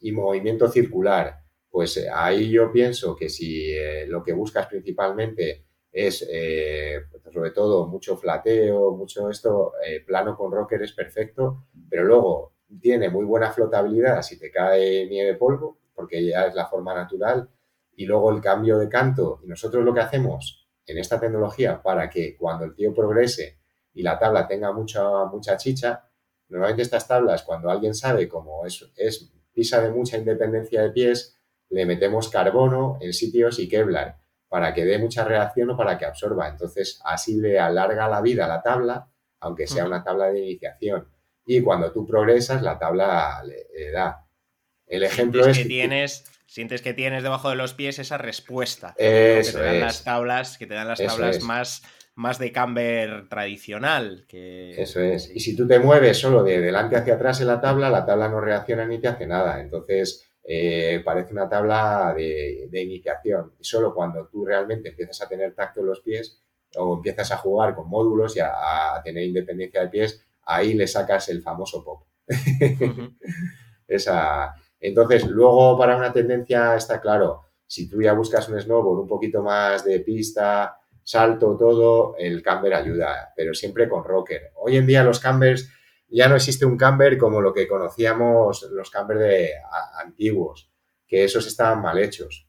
y movimiento circular. Pues eh, ahí yo pienso que si eh, lo que buscas principalmente es, sobre todo, mucho flateo, mucho esto, plano con rocker es perfecto, pero luego tiene muy buena flotabilidad si te cae nieve polvo, porque ya es la forma natural, y luego el cambio de canto. Y nosotros lo que hacemos en esta tecnología para que cuando el tío progrese y la tabla tenga mucha, mucha chicha, normalmente estas tablas, cuando alguien sabe cómo es, es pisa de mucha independencia de pies, le metemos carbono en sitios y Kevlar para que dé mucha reacción o para que absorba. Entonces, así le alarga la vida a la tabla, aunque sea una tabla de iniciación. Y cuando tú progresas la tabla le, da. El ejemplo es que tienes sientes que tienes debajo de los pies esa respuesta eso que te dan las tablas que te dan las tablas más más de camber tradicional que eso es. y si tú te mueves solo de delante hacia atrás en la tabla la tabla no reacciona ni te hace nada. Entonces eh, parece una tabla de, iniciación y solo cuando tú realmente empiezas a tener tacto en los pies o empiezas a jugar con módulos y a tener independencia de pies ahí le sacas el famoso pop. [LAUGHS] Esa. Entonces, luego para una tendencia está claro, si tú ya buscas un snowboard un poquito más de pista, salto, todo, el camber ayuda, pero siempre con rocker. Hoy en día los cambers, ya no existe un camber como lo que conocíamos los cambers de antiguos, que esos estaban mal hechos.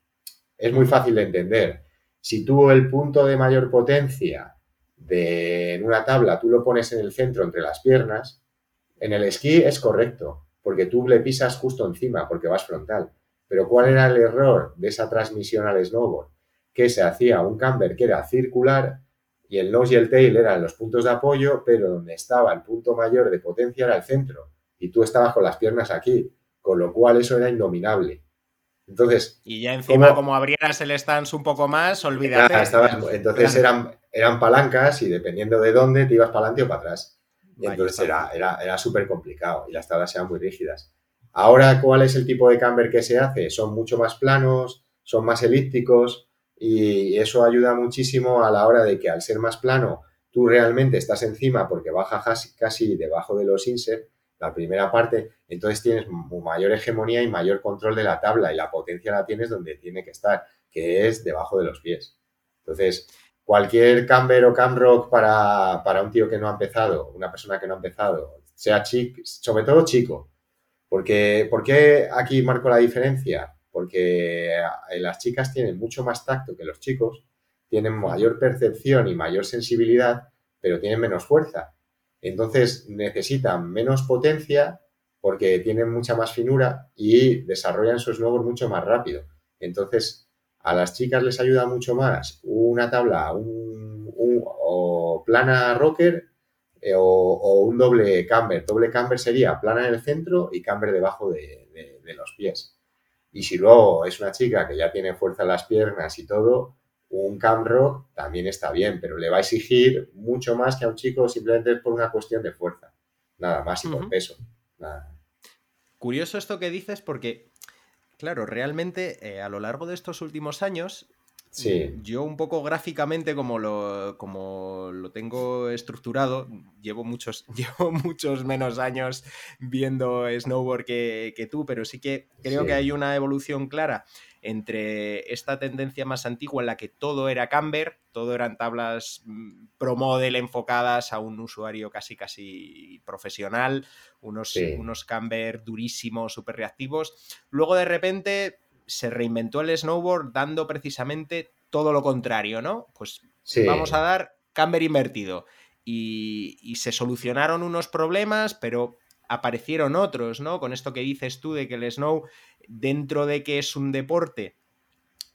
Es muy fácil de entender. Si tú el punto de mayor potencia de, en una tabla tú lo pones en el centro entre las piernas, en el esquí es correcto, porque tú le pisas justo encima, porque vas frontal. Pero ¿cuál era el error de esa transmisión al snowboard? Que se hacía un camber que era circular y el nose y el tail eran los puntos de apoyo, pero donde estaba el punto mayor de potencia era el centro. Y tú estabas con las piernas aquí, con lo cual eso era indominable. Entonces. Y ya encima, como abrieras el stance un poco más, olvídate. entonces eran, eran palancas y dependiendo de dónde te ibas para adelante o para atrás. Y entonces era, era, era súper complicado y las tablas eran muy rígidas. Ahora, ¿cuál es el tipo de camber que se hace? Son mucho más planos, son más elípticos y eso ayuda muchísimo a la hora de que al ser más plano, tú realmente estás encima porque baja casi debajo de los insert la primera parte, entonces tienes mayor hegemonía y mayor control de la tabla y la potencia la tienes donde tiene que estar, que es debajo de los pies. Entonces, cualquier camber o camrock para, para un tío que no ha empezado, una persona que no ha empezado, sea chico, sobre todo chico, porque ¿por qué aquí marco la diferencia? Porque eh, las chicas tienen mucho más tacto que los chicos, tienen mayor percepción y mayor sensibilidad, pero tienen menos fuerza. Entonces necesitan menos potencia porque tienen mucha más finura y desarrollan su snowboard mucho más rápido. Entonces, a las chicas les ayuda mucho más una tabla un, o plana rocker eh, o, un doble camber. Doble camber sería plana en el centro y camber debajo de, de los pies. Y si luego es una chica que ya tiene fuerza en las piernas y todo, un camro también está bien, pero le va a exigir mucho más que a un chico simplemente por una cuestión de fuerza. Nada más y por peso. Curioso esto que dices porque, claro, realmente eh, a lo largo de estos últimos años yo un poco gráficamente como lo, como lo tengo estructurado, llevo muchos, [LAUGHS] llevo muchos menos años viendo snowboard que, tú, pero sí que creo que hay una evolución clara entre esta tendencia más antigua en la que todo era camber, todo eran tablas mm, pro model enfocadas a un usuario casi casi profesional, unos, unos camber durísimos, súper reactivos. Luego de repente se reinventó el snowboard dando precisamente todo lo contrario, ¿no? Pues vamos a dar camber invertido. Y, y, se solucionaron unos problemas, pero aparecieron otros, ¿no? Con esto que dices tú de que el snow, dentro de que es un deporte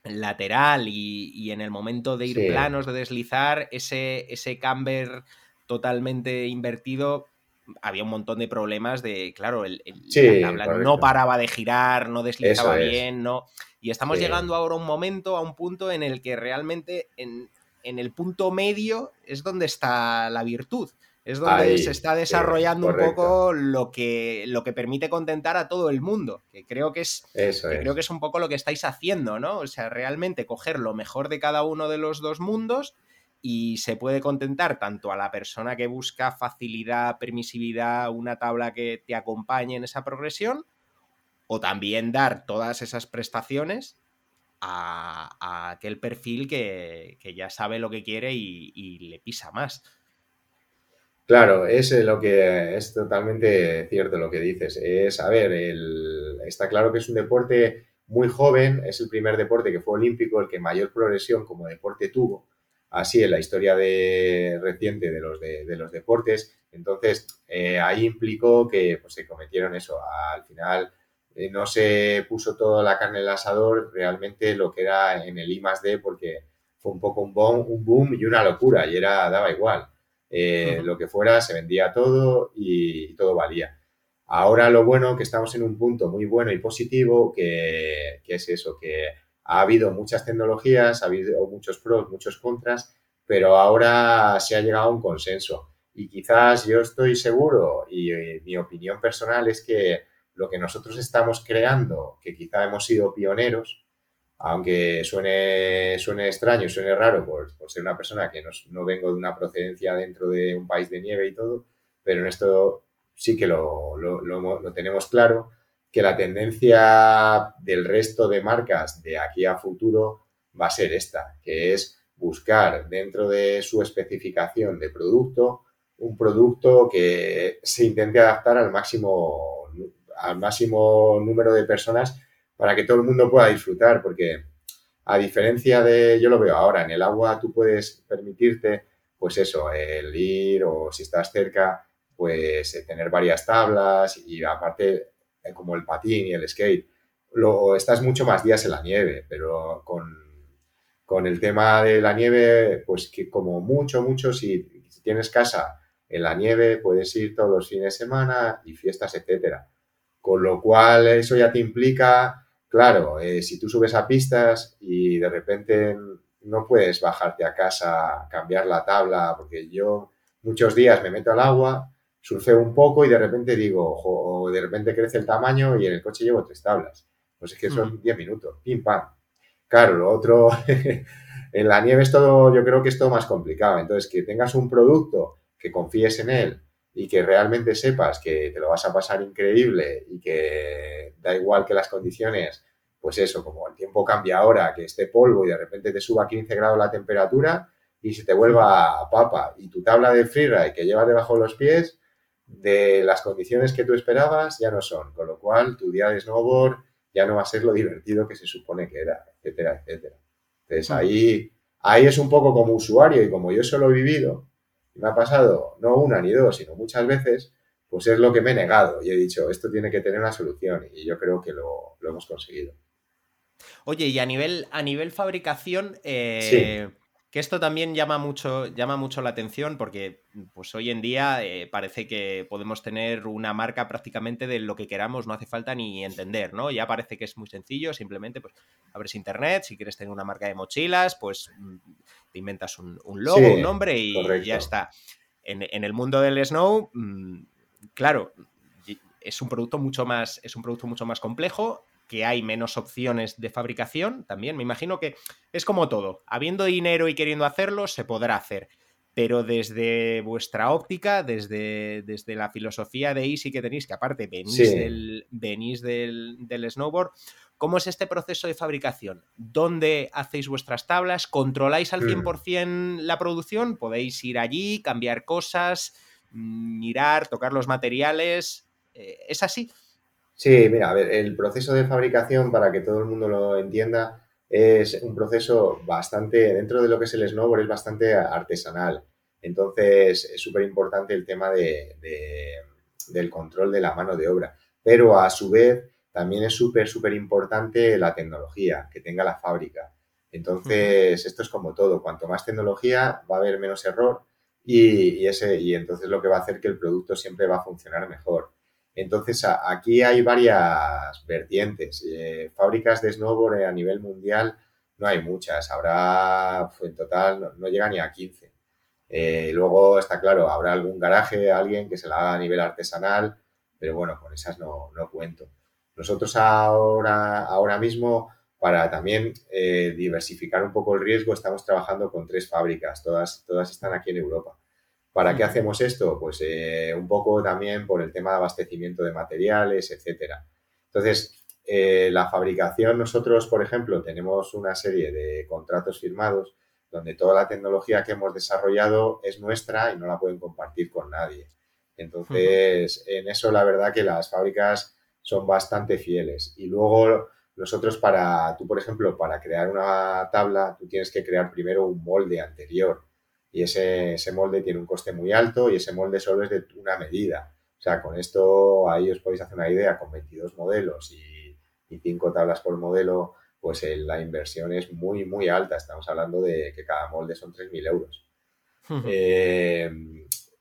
lateral y, en el momento de ir planos, de deslizar, ese, ese camber totalmente invertido, había un montón de problemas de, claro, el, no paraba de girar, no deslizaba bien, no. Y estamos llegando ahora a un momento, a un punto en el que realmente en, en el punto medio es donde está la virtud. Es donde se está desarrollando un poco lo que, lo que permite contentar a todo el mundo. Que creo que es, creo que es un poco lo que estáis haciendo, ¿no? O sea, realmente coger lo mejor de cada uno de los dos mundos y se puede contentar tanto a la persona que busca facilidad, permisividad, una tabla que te acompañe en esa progresión, o también dar todas esas prestaciones a, aquel perfil que, ya sabe lo que quiere y le pisa más. Claro, es lo que es totalmente cierto lo que dices. Es, a ver, está claro que es un deporte muy joven, es el primer deporte que fue olímpico, el que mayor progresión como deporte tuvo, así en la historia de, reciente de los, de, los deportes. Entonces, eh, ahí implicó que pues, se cometieron eso. Al final eh, no se puso toda la carne en el asador realmente lo que era en el I más D, porque fue un poco un boom, un boom y una locura, y era, daba igual. Eh, lo que fuera, se vendía todo y, todo valía. Ahora lo bueno que estamos en un punto muy bueno y positivo, que, es eso, que ha habido muchas tecnologías, ha habido muchos pros, muchos contras, pero ahora se ha llegado a un consenso. Y quizás yo estoy seguro, y, mi opinión personal es que lo que nosotros estamos creando, que quizá hemos sido pioneros, aunque suene, suene extraño, suene raro por, ser una persona que no, vengo de una procedencia dentro de un país de nieve y todo, pero en esto sí que lo, lo, tenemos claro, que la tendencia del resto de marcas de aquí a futuro va a ser esta, que es buscar dentro de su especificación de producto un producto que se intente adaptar al máximo, al máximo número de personas para que todo el mundo pueda disfrutar, porque a diferencia de, yo lo veo ahora, en el agua tú puedes permitirte, pues eso, el ir o si estás cerca, pues eh, tener varias tablas y aparte como el patín y el skate, lo, estás mucho más días en la nieve, pero con, con el tema de la nieve, pues que como mucho, mucho, si, si tienes casa en la nieve, puedes ir todos los fines de semana y fiestas, etcétera. Con lo cual, eso ya te implica Claro, eh, si tú subes a pistas y de repente no puedes bajarte a casa, cambiar la tabla, porque yo muchos días me meto al agua, surfeo un poco y de repente digo, o de repente crece el tamaño y en el coche llevo tres tablas. Pues es que son 10 mm. minutos, pim pam. Claro, lo otro, [LAUGHS] en la nieve es todo, yo creo que es todo más complicado. Entonces, que tengas un producto, que confíes en él y que realmente sepas que te lo vas a pasar increíble y que da igual que las condiciones, pues eso, como el tiempo cambia ahora, que esté polvo y de repente te suba a 15 grados la temperatura y se te vuelva papa y tu tabla de freeride que llevas debajo de los pies, de las condiciones que tú esperabas ya no son, con lo cual tu día de snowboard ya no va a ser lo divertido que se supone que era, etcétera, etcétera. Entonces ahí, ahí es un poco como usuario y como yo solo he vivido, me ha pasado no una ni dos, sino muchas veces, pues es lo que me he negado y he dicho, esto tiene que tener una solución y yo creo que lo, hemos conseguido. Oye, y a nivel, a nivel fabricación, eh, que esto también llama mucho, llama mucho la atención porque pues hoy en día eh, parece que podemos tener una marca prácticamente de lo que queramos, no hace falta ni entender, ¿no? Ya parece que es muy sencillo, simplemente pues abres internet, si quieres tener una marca de mochilas, pues mm, te inventas un, logo, un nombre y ya está. En, el mundo del snow, mm, claro, es un producto mucho más, es un producto mucho más complejo que hay menos opciones de fabricación también. Me imagino que es como todo. Habiendo dinero y queriendo hacerlo, se podrá hacer. Pero desde vuestra óptica, desde, desde la filosofía de Easy que tenéis, que aparte venís, del, venís del, del snowboard, ¿Cómo es este proceso de fabricación? ¿Dónde hacéis vuestras tablas? ¿Controláis al 100% mm. la producción? ¿Podéis ir allí, cambiar cosas, mm, mirar, tocar los materiales? Eh, ¿Es así? Sí, mira, a ver, el proceso de fabricación, para que todo el mundo lo entienda, es un proceso bastante, dentro de lo que es el snowboard, es bastante artesanal. Entonces, es súper importante el tema de, del control de la mano de obra. Pero a su vez, también es súper, súper importante la tecnología que tenga la fábrica. Entonces, esto es como todo, cuanto más tecnología va a haber menos error y, ese, y entonces lo que va a hacer que el producto siempre va a funcionar mejor. Entonces, aquí hay varias vertientes. Eh, fábricas de snowboard a nivel mundial no hay muchas. Habrá, en total, no, llega ni a 15. Eh, luego está claro, habrá algún garaje, alguien que se la haga a nivel artesanal, pero bueno, con esas no, cuento. Nosotros ahora, ahora mismo, para también eh, diversificar un poco el riesgo, estamos trabajando con tres fábricas, todas, todas están aquí en Europa. ¿Para qué hacemos esto? Pues eh, un poco también por el tema de abastecimiento de materiales, etcétera. Entonces, eh, la fabricación, nosotros, por ejemplo, tenemos una serie de contratos firmados donde toda la tecnología que hemos desarrollado es nuestra y no la pueden compartir con nadie. Entonces, en eso la verdad que las fábricas son bastante fieles. Y luego nosotros para, tú por ejemplo, para crear una tabla, tú tienes que crear primero un molde anterior y ese, ese, molde tiene un coste muy alto y ese molde solo es de una medida. O sea, con esto ahí os podéis hacer una idea, con 22 modelos y, y 5 tablas por modelo, pues la inversión es muy, muy alta. Estamos hablando de que cada molde son 3.000 euros. eh,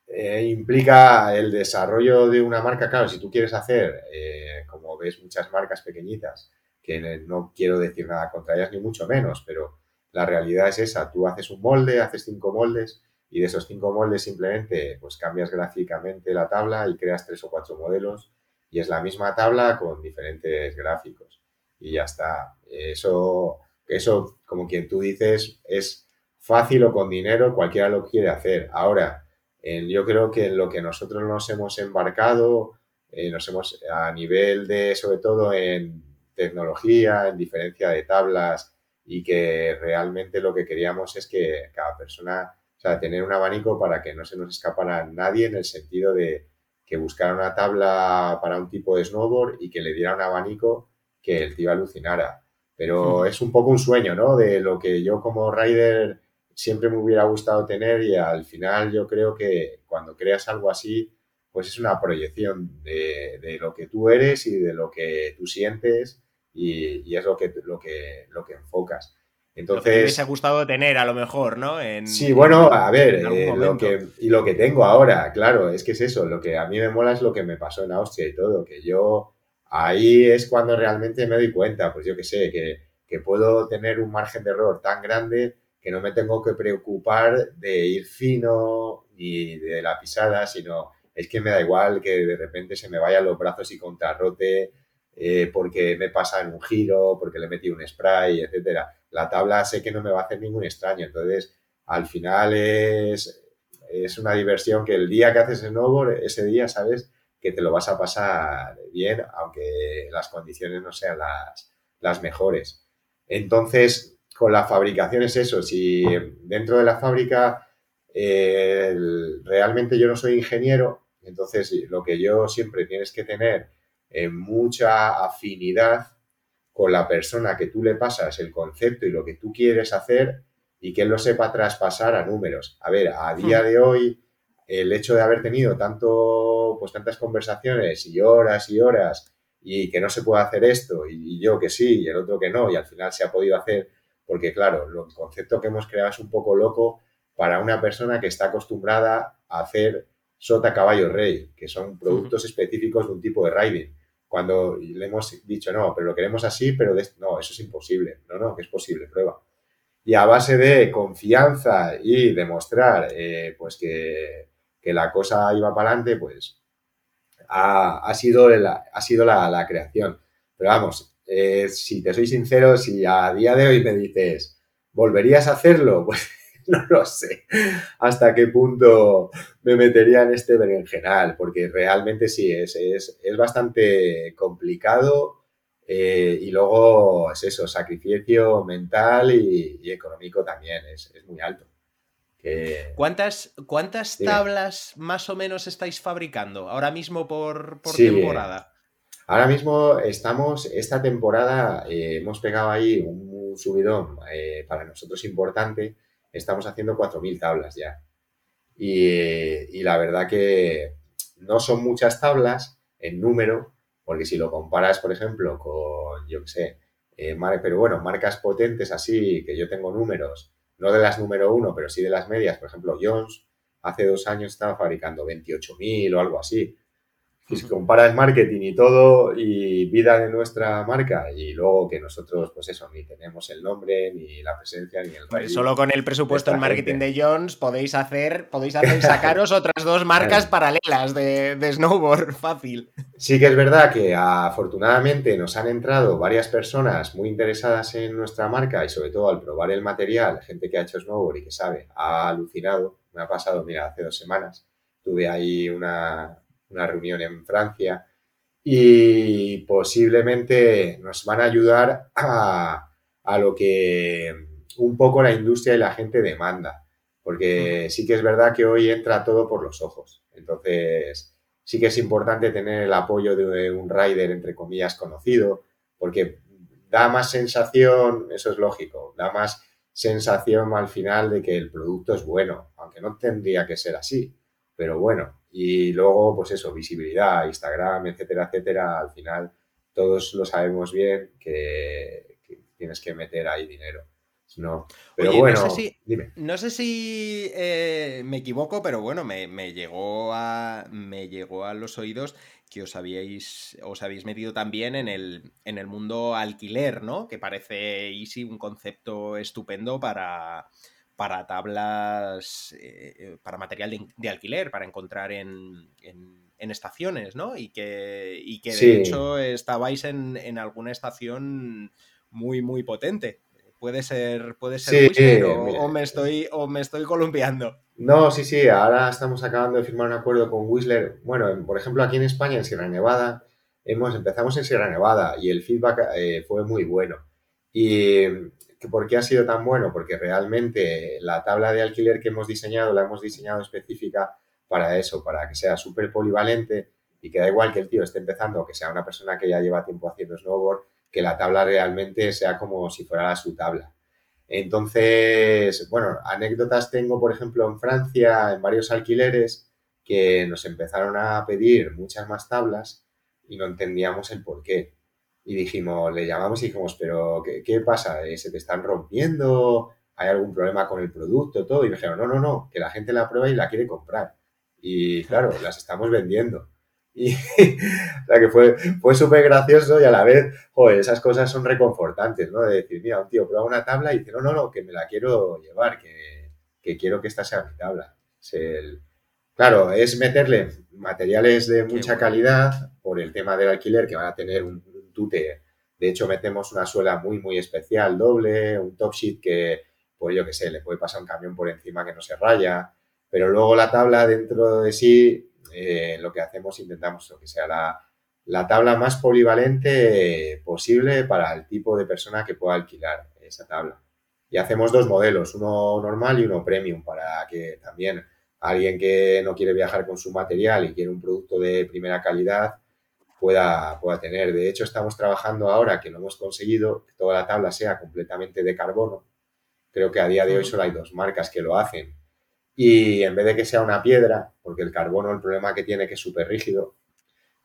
eh, implica el desarrollo de una marca. Claro, si tú quieres hacer, eh, como ves, muchas marcas pequeñitas, que no quiero decir nada contra ellas ni mucho menos, pero la realidad es esa. Tú haces un molde, haces cinco moldes y de esos cinco moldes simplemente pues cambias gráficamente la tabla y creas tres o cuatro modelos y es la misma tabla con diferentes gráficos y ya está. Eso, eso como quien tú dices, es fácil o con dinero, cualquiera lo quiere hacer. Ahora, yo creo que en lo que nosotros nos hemos embarcado, eh, nos hemos, a nivel de, sobre todo en tecnología, en diferencia de tablas, y que realmente lo que queríamos es que cada persona, o sea, tener un abanico para que no se nos escapara nadie en el sentido de que buscara una tabla para un tipo de snowboard y que le diera un abanico que el tío alucinara. Pero es un poco un sueño, ¿no? De lo que yo como rider siempre me hubiera gustado tener y al final yo creo que cuando creas algo así, pues es una proyección de, lo que tú eres y de lo que tú sientes y, es lo que, lo, que, lo que enfocas. Entonces, lo que te hubiese gustado tener a lo mejor, ¿no? sí, bueno, a ver, eh, lo que, y lo que tengo ahora, claro, es que es eso, lo que a mí me mola es lo que me pasó en Austria y todo, que yo ahí es cuando realmente me doy cuenta, pues yo que sé, que, que puedo tener un margen de error tan grande que no me tengo que preocupar de ir fino ni de la pisada, sino es que me da igual que de repente se me vayan los brazos y contrarrote eh, porque me pasa en un giro, porque le metí un spray, etcétera. La tabla sé que no me va a hacer ningún extraño, entonces al final es, es una diversión que el día que haces snowboard, ese día sabes que te lo vas a pasar bien, aunque las condiciones no sean las, las mejores. Entonces, con la fabricación es eso, si dentro de la fábrica eh, realmente yo no soy ingeniero, entonces lo que yo siempre tienes que tener eh, mucha afinidad con la persona que tú le pasas el concepto y lo que tú quieres hacer y que él lo sepa traspasar a números. A ver, a día hmm. de hoy, el hecho de haber tenido tanto, pues tantas conversaciones y horas y horas y que no se puede hacer esto y yo que sí y el otro que no y al final se ha podido hacer porque claro, el concepto que hemos creado es un poco loco para una persona que está acostumbrada a hacer sota, caballo, rey, que son productos específicos de un tipo de riding. Cuando le hemos dicho, no, pero lo queremos así, pero no, eso es imposible. No, no, que es posible, prueba. Y a base de confianza y demostrar eh, pues que, la cosa iba para adelante, pues ha, sido, la, ha sido la creación. Pero vamos, eh, si te soy sincero, si a día de hoy me dices, ¿volverías a hacerlo? [LAUGHS] Pues [LAUGHS] no lo sé hasta qué punto me metería en este berenjenal, porque realmente sí, es, es, es bastante complicado eh, y luego es eso, sacrificio mental y, económico también, es, muy alto. ¿Cuántas, cuántas tablas más o menos estáis fabricando ahora mismo por, por temporada? Ahora mismo estamos, esta temporada eh, hemos pegado ahí un subidón eh, para nosotros importante. Estamos haciendo 4.000 tablas ya. Y, la verdad que no son muchas tablas en número, Porque si lo comparas, por ejemplo, con, yo qué sé, eh, pero bueno, marcas potentes así, que yo tengo números, no de las número uno, pero sí de las medias, por ejemplo, Jones hace dos años estaba fabricando 28.000 o algo así. Y si comparas marketing y todo y vida de nuestra marca y luego que nosotros, pues eso, ni tenemos el nombre, ni la presencia, ni el Solo con el presupuesto en marketing de Jones podéis hacer, podéis hacer [LAUGHS] sacaros otras dos marcas paralelas de, de, snowboard [LAUGHS] fácil. Sí que es verdad que afortunadamente nos han entrado varias personas muy interesadas en nuestra marca y sobre todo al probar el material, gente que ha hecho snowboard y que sabe, ha alucinado. Me ha pasado, mira, hace dos semanas tuve ahí una, una reunión en Francia y posiblemente nos van a ayudar a, lo que un poco la industria y la gente demanda, porque sí que es verdad que hoy entra todo por los ojos. Entonces, sí que es importante tener el apoyo de un rider, entre comillas, conocido, porque da más sensación, eso es lógico, da más sensación al final de que el producto es bueno, aunque no tendría que ser así, pero bueno, y luego, pues eso, visibilidad, Instagram, etcétera, etcétera, al final todos lo sabemos bien que, tienes que meter ahí dinero. No, pero bueno, no sé si, No sé si eh, me equivoco, pero bueno, me, llegó a, me llegó a los oídos que os habíais, os habéis metido también en el, en el mundo alquiler, ¿no? Que parece Easy un concepto estupendo para, para tablas, eh, eh, para material de, alquiler, para encontrar en, estaciones, ¿no? Y que, y que de hecho estabais en, alguna estación muy, muy potente. Puede ser, puede ser o, me estoy, o me estoy columpiando. No, sí, sí, ahora estamos acabando de firmar un acuerdo con Whistler. Bueno, por ejemplo, aquí en España, en Sierra Nevada, hemos, empezamos en Sierra Nevada y el feedback eh, fue muy bueno. Y ¿Por qué ha sido tan bueno? Porque realmente la tabla de alquiler que hemos diseñado la hemos diseñado específica para eso, para que sea súper polivalente y que da igual que el tío esté empezando, que sea una persona que ya lleva tiempo haciendo snowboard, que la tabla realmente sea como si fuera su tabla. Entonces, bueno, anécdotas tengo, por ejemplo, en Francia, en varios alquileres, que nos empezaron a pedir muchas más tablas y no entendíamos el por qué y dijimos, le llamamos y dijimos, pero ¿qué, pasa? Eh, ¿Se te están rompiendo? ¿Hay algún problema con el producto? Todo. Y me dijeron, no, no, no, que la gente la prueba y la quiere comprar. Y claro, las estamos vendiendo. Y, [LAUGHS] o sea, que fue, fue súper gracioso y a la vez, joder, esas cosas son reconfortantes, ¿no? De decir, mira, un tío prueba una tabla y dice, no, no, no, que me la quiero llevar, que, que quiero que esta sea mi tabla. Es el, claro, es meterle materiales de mucha calidad por el tema del alquiler que van a tener un, de hecho, metemos una suela muy, muy especial, doble, un top sheet que, pues yo qué sé, le puede pasar un camión por encima que no se raya. Pero luego la tabla dentro de sí, eh, lo que hacemos, intentamos que sea la, la tabla más polivalente posible para el tipo de persona que pueda alquilar esa tabla. Y hacemos dos modelos, uno normal y uno premium, para que también alguien que no quiere viajar con su material y quiere un producto de primera calidad, pueda, pueda tener. De hecho, estamos trabajando ahora, que no hemos conseguido, que toda la tabla sea completamente de carbono. Creo que a día de hoy solo hay dos marcas que lo hacen. Y en vez de que sea una piedra, porque el carbono, el problema que tiene que es súper rígido,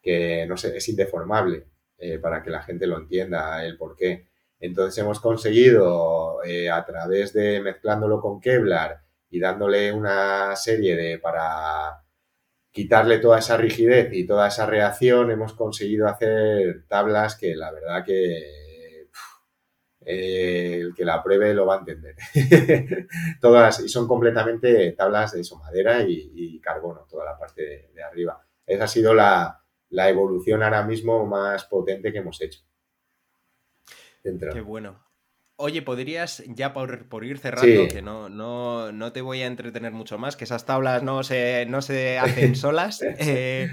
que no sé, es indeformable, eh, para que la gente lo entienda el por qué. Entonces hemos conseguido, eh, a través de mezclándolo con Kevlar y dándole una serie de para quitarle toda esa rigidez y toda esa reacción, hemos conseguido hacer tablas que la verdad que eh, el que la pruebe lo va a entender. [LAUGHS] Todas, y son completamente tablas de eso, madera y, carbono, toda la parte de, arriba. Esa ha sido la, evolución ahora mismo más potente que hemos hecho. Qué bueno. Oye, podrías, ya por, ir cerrando, que no, no, no, te voy a entretener mucho más, que esas tablas no se, no se hacen [LAUGHS] solas. Eh,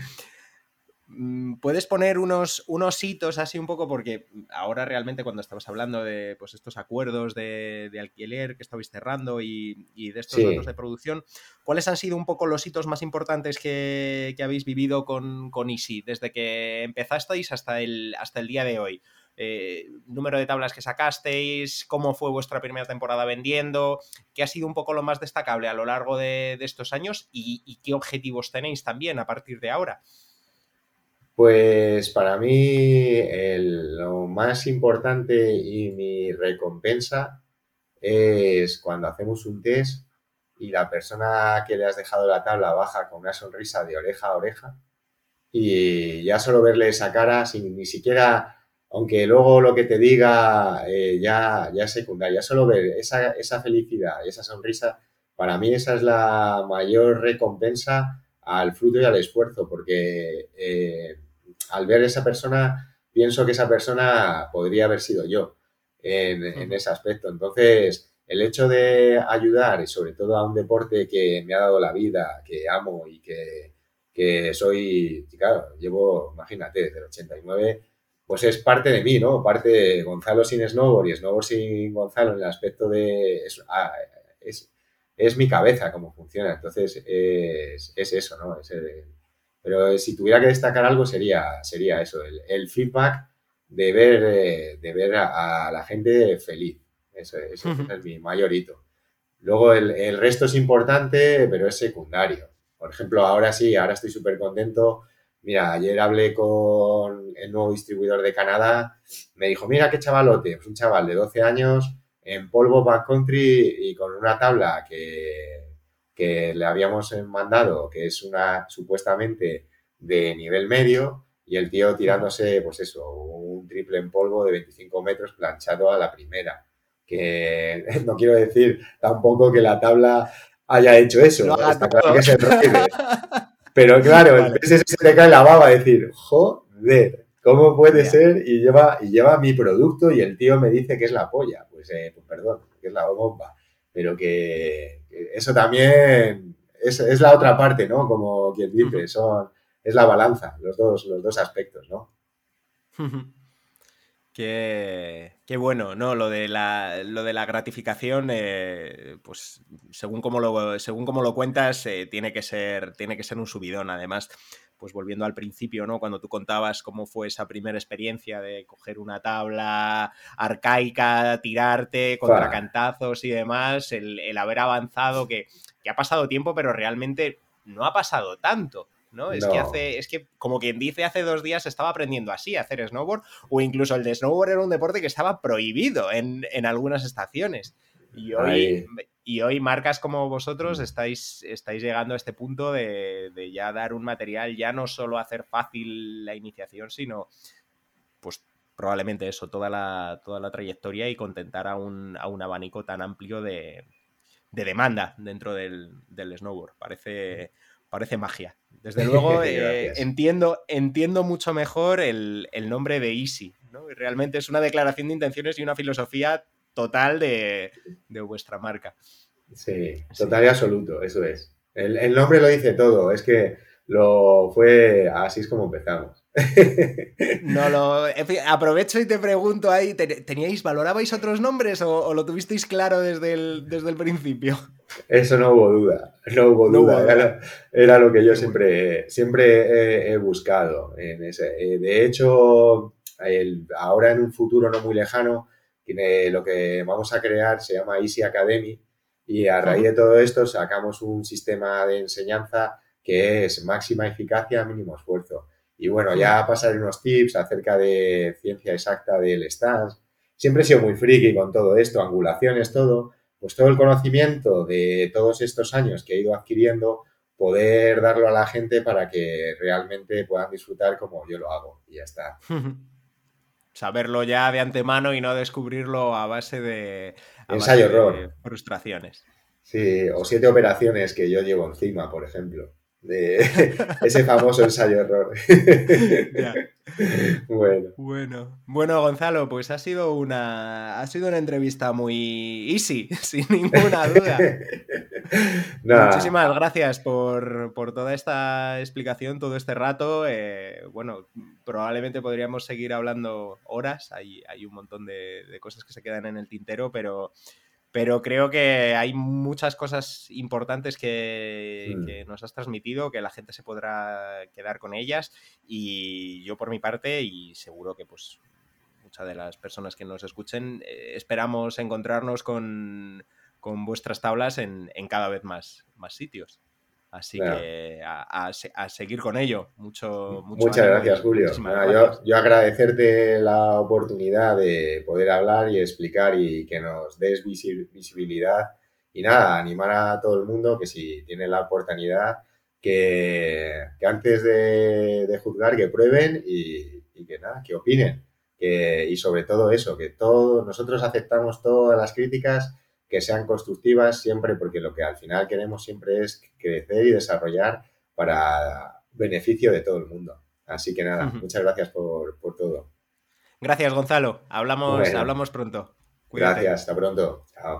mm, Puedes poner unos, unos hitos así un poco, porque ahora realmente cuando estamos hablando de pues, estos acuerdos de, alquiler que estabais cerrando y, de estos datos de producción, ¿cuáles han sido un poco los hitos más importantes que, habéis vivido con, con Easy desde que empezasteis hasta el, hasta el día de hoy? Eh, número de tablas que sacasteis, cómo fue vuestra primera temporada vendiendo, qué ha sido un poco lo más destacable a lo largo de, estos años y, qué objetivos tenéis también a partir de ahora. Pues para mí lo más importante y mi recompensa es cuando hacemos un test y la persona que le has dejado la tabla baja con una sonrisa de oreja a oreja y ya solo verle esa cara sin ni siquiera, aunque luego lo que te diga eh, ya, ya es secundario, ya solo ver esa, esa felicidad, esa sonrisa, para mí esa es la mayor recompensa al fruto y al esfuerzo, porque eh, al ver esa persona, pienso que esa persona podría haber sido yo en, en ese aspecto. Entonces, el hecho de ayudar, y sobre todo a un deporte que me ha dado la vida, que amo y que, que soy, claro, llevo, imagínate, desde el 89, pues es parte de mí, ¿no? Parte de Gonzalo sin snowboard y snowboard sin Gonzalo en el aspecto de... Es, ah, es, mi cabeza cómo funciona, entonces es, es eso, ¿no? pero si tuviera que destacar algo sería, sería eso, el, feedback de ver, de ver a la gente feliz ese, es mi mayor hito. Luego el, resto es importante, pero es secundario. Por ejemplo, ahora sí, ahora estoy súper contento. Mira, ayer hablé con el nuevo distribuidor de Canadá. Me dijo, mira qué chavalote. Pues un chaval de 12 años en polvo backcountry y con una tabla que, que le habíamos mandado, que es una supuestamente de nivel medio, y el tío tirándose, pues eso, un triple en polvo de 25 metros planchado a la primera que [LAUGHS] no quiero decir tampoco que la tabla haya hecho eso, [LAUGHS] Pero claro, entonces se te cae la baba decir, joder, ¿cómo puede ser? Y lleva, y lleva mi producto y el tío me dice que es la polla. Pues, eh, pues perdón, que es la bomba. Pero que, eso también es, es, la otra parte, ¿no? Como quien dice, son, es la balanza, los dos, los dos aspectos, ¿no? [LAUGHS] Qué, qué, bueno, ¿no? Lo de la, lo de la gratificación, eh, pues según como lo, según como lo cuentas, eh, tiene, que ser, tiene que ser un subidón. Además, pues volviendo al principio, ¿no? Cuando tú contabas cómo fue esa primera experiencia de coger una tabla arcaica, tirarte contra cantazos y demás, el, el haber avanzado, que, que ha pasado tiempo, pero realmente no ha pasado tanto. ¿No? Es que hace, es que, como quien dice, hace dos días estaba aprendiendo así a hacer snowboard, o incluso el de snowboard era un deporte que estaba prohibido en, algunas estaciones. Y hoy, y hoy marcas como vosotros mm. estáis, estáis llegando a este punto de, ya dar un material, ya no solo hacer fácil la iniciación, sino pues probablemente eso, toda la, toda la trayectoria y contentar a un, abanico tan amplio de, demanda dentro del, del snowboard. Parece, parece magia. Desde luego, [LAUGHS] eh, entiendo, entiendo mucho mejor el, nombre de Easy. ¿no? realmente es una declaración de intenciones y una filosofía total de, vuestra marca. Sí, total y absoluto, eso es. El, el, nombre lo dice todo, es que lo fue así es como empezamos. [LAUGHS] No lo. aprovecho y te pregunto ahí, ¿teníais, valorabais otros nombres o, lo tuvisteis claro desde el, desde el principio? Eso no hubo duda, no hubo duda. Era, lo que yo siempre, siempre he, buscado. En ese. Eh, de hecho, ahora en un futuro no muy lejano, lo que vamos a crear se llama Easy Academy y a raíz de todo esto sacamos un sistema de enseñanza que es máxima eficacia, mínimo esfuerzo. Y bueno, ya pasaré unos tips acerca de ciencia exacta del stance. Siempre he sido muy friki con todo esto, angulaciones, todo. Pues todo el conocimiento de todos estos años que he ido adquiriendo, poder darlo a la gente para que realmente puedan disfrutar como yo lo hago. Y ya está. [LAUGHS] Saberlo ya de antemano y no descubrirlo a base de, ensayo frustraciones. Sí, o siete operaciones que yo llevo encima, por ejemplo de [LAUGHS] ese famoso ensayo-error. [LAUGHS] bueno. bueno. Bueno, Gonzalo, pues ha sido una ha sido una entrevista muy easy, [LAUGHS] sin ninguna duda. Muchísimas gracias por, toda esta explicación, todo este rato. Eh, bueno, probablemente podríamos seguir hablando horas. Hay, hay un montón de, de cosas que se quedan en el tintero, pero pero creo que hay muchas cosas importantes hmm. que, nos has transmitido, que la gente se podrá quedar con ellas y yo por mi parte y seguro que pues muchas de las personas que nos escuchen eh, esperamos encontrarnos con, vuestras tablas en, cada vez más, más sitios. Así que a, seguir con ello. Mucho, Muchas gracias, Julio. Yo, yo, agradecerte la oportunidad de poder hablar y explicar y que nos des visibilidad. Y nada, animar a todo el mundo que si tiene la oportunidad, que, antes de, juzgar, que prueben y, que nada, que opinen. y sobre todo eso, que todos nosotros aceptamos todas las críticas que sean constructivas siempre, porque lo que al final queremos siempre es crecer y desarrollar para beneficio de todo el mundo. Así que nada, muchas gracias por, todo. Gracias, Gonzalo. Hablamos, hablamos pronto. Gracias, hasta pronto. Chao.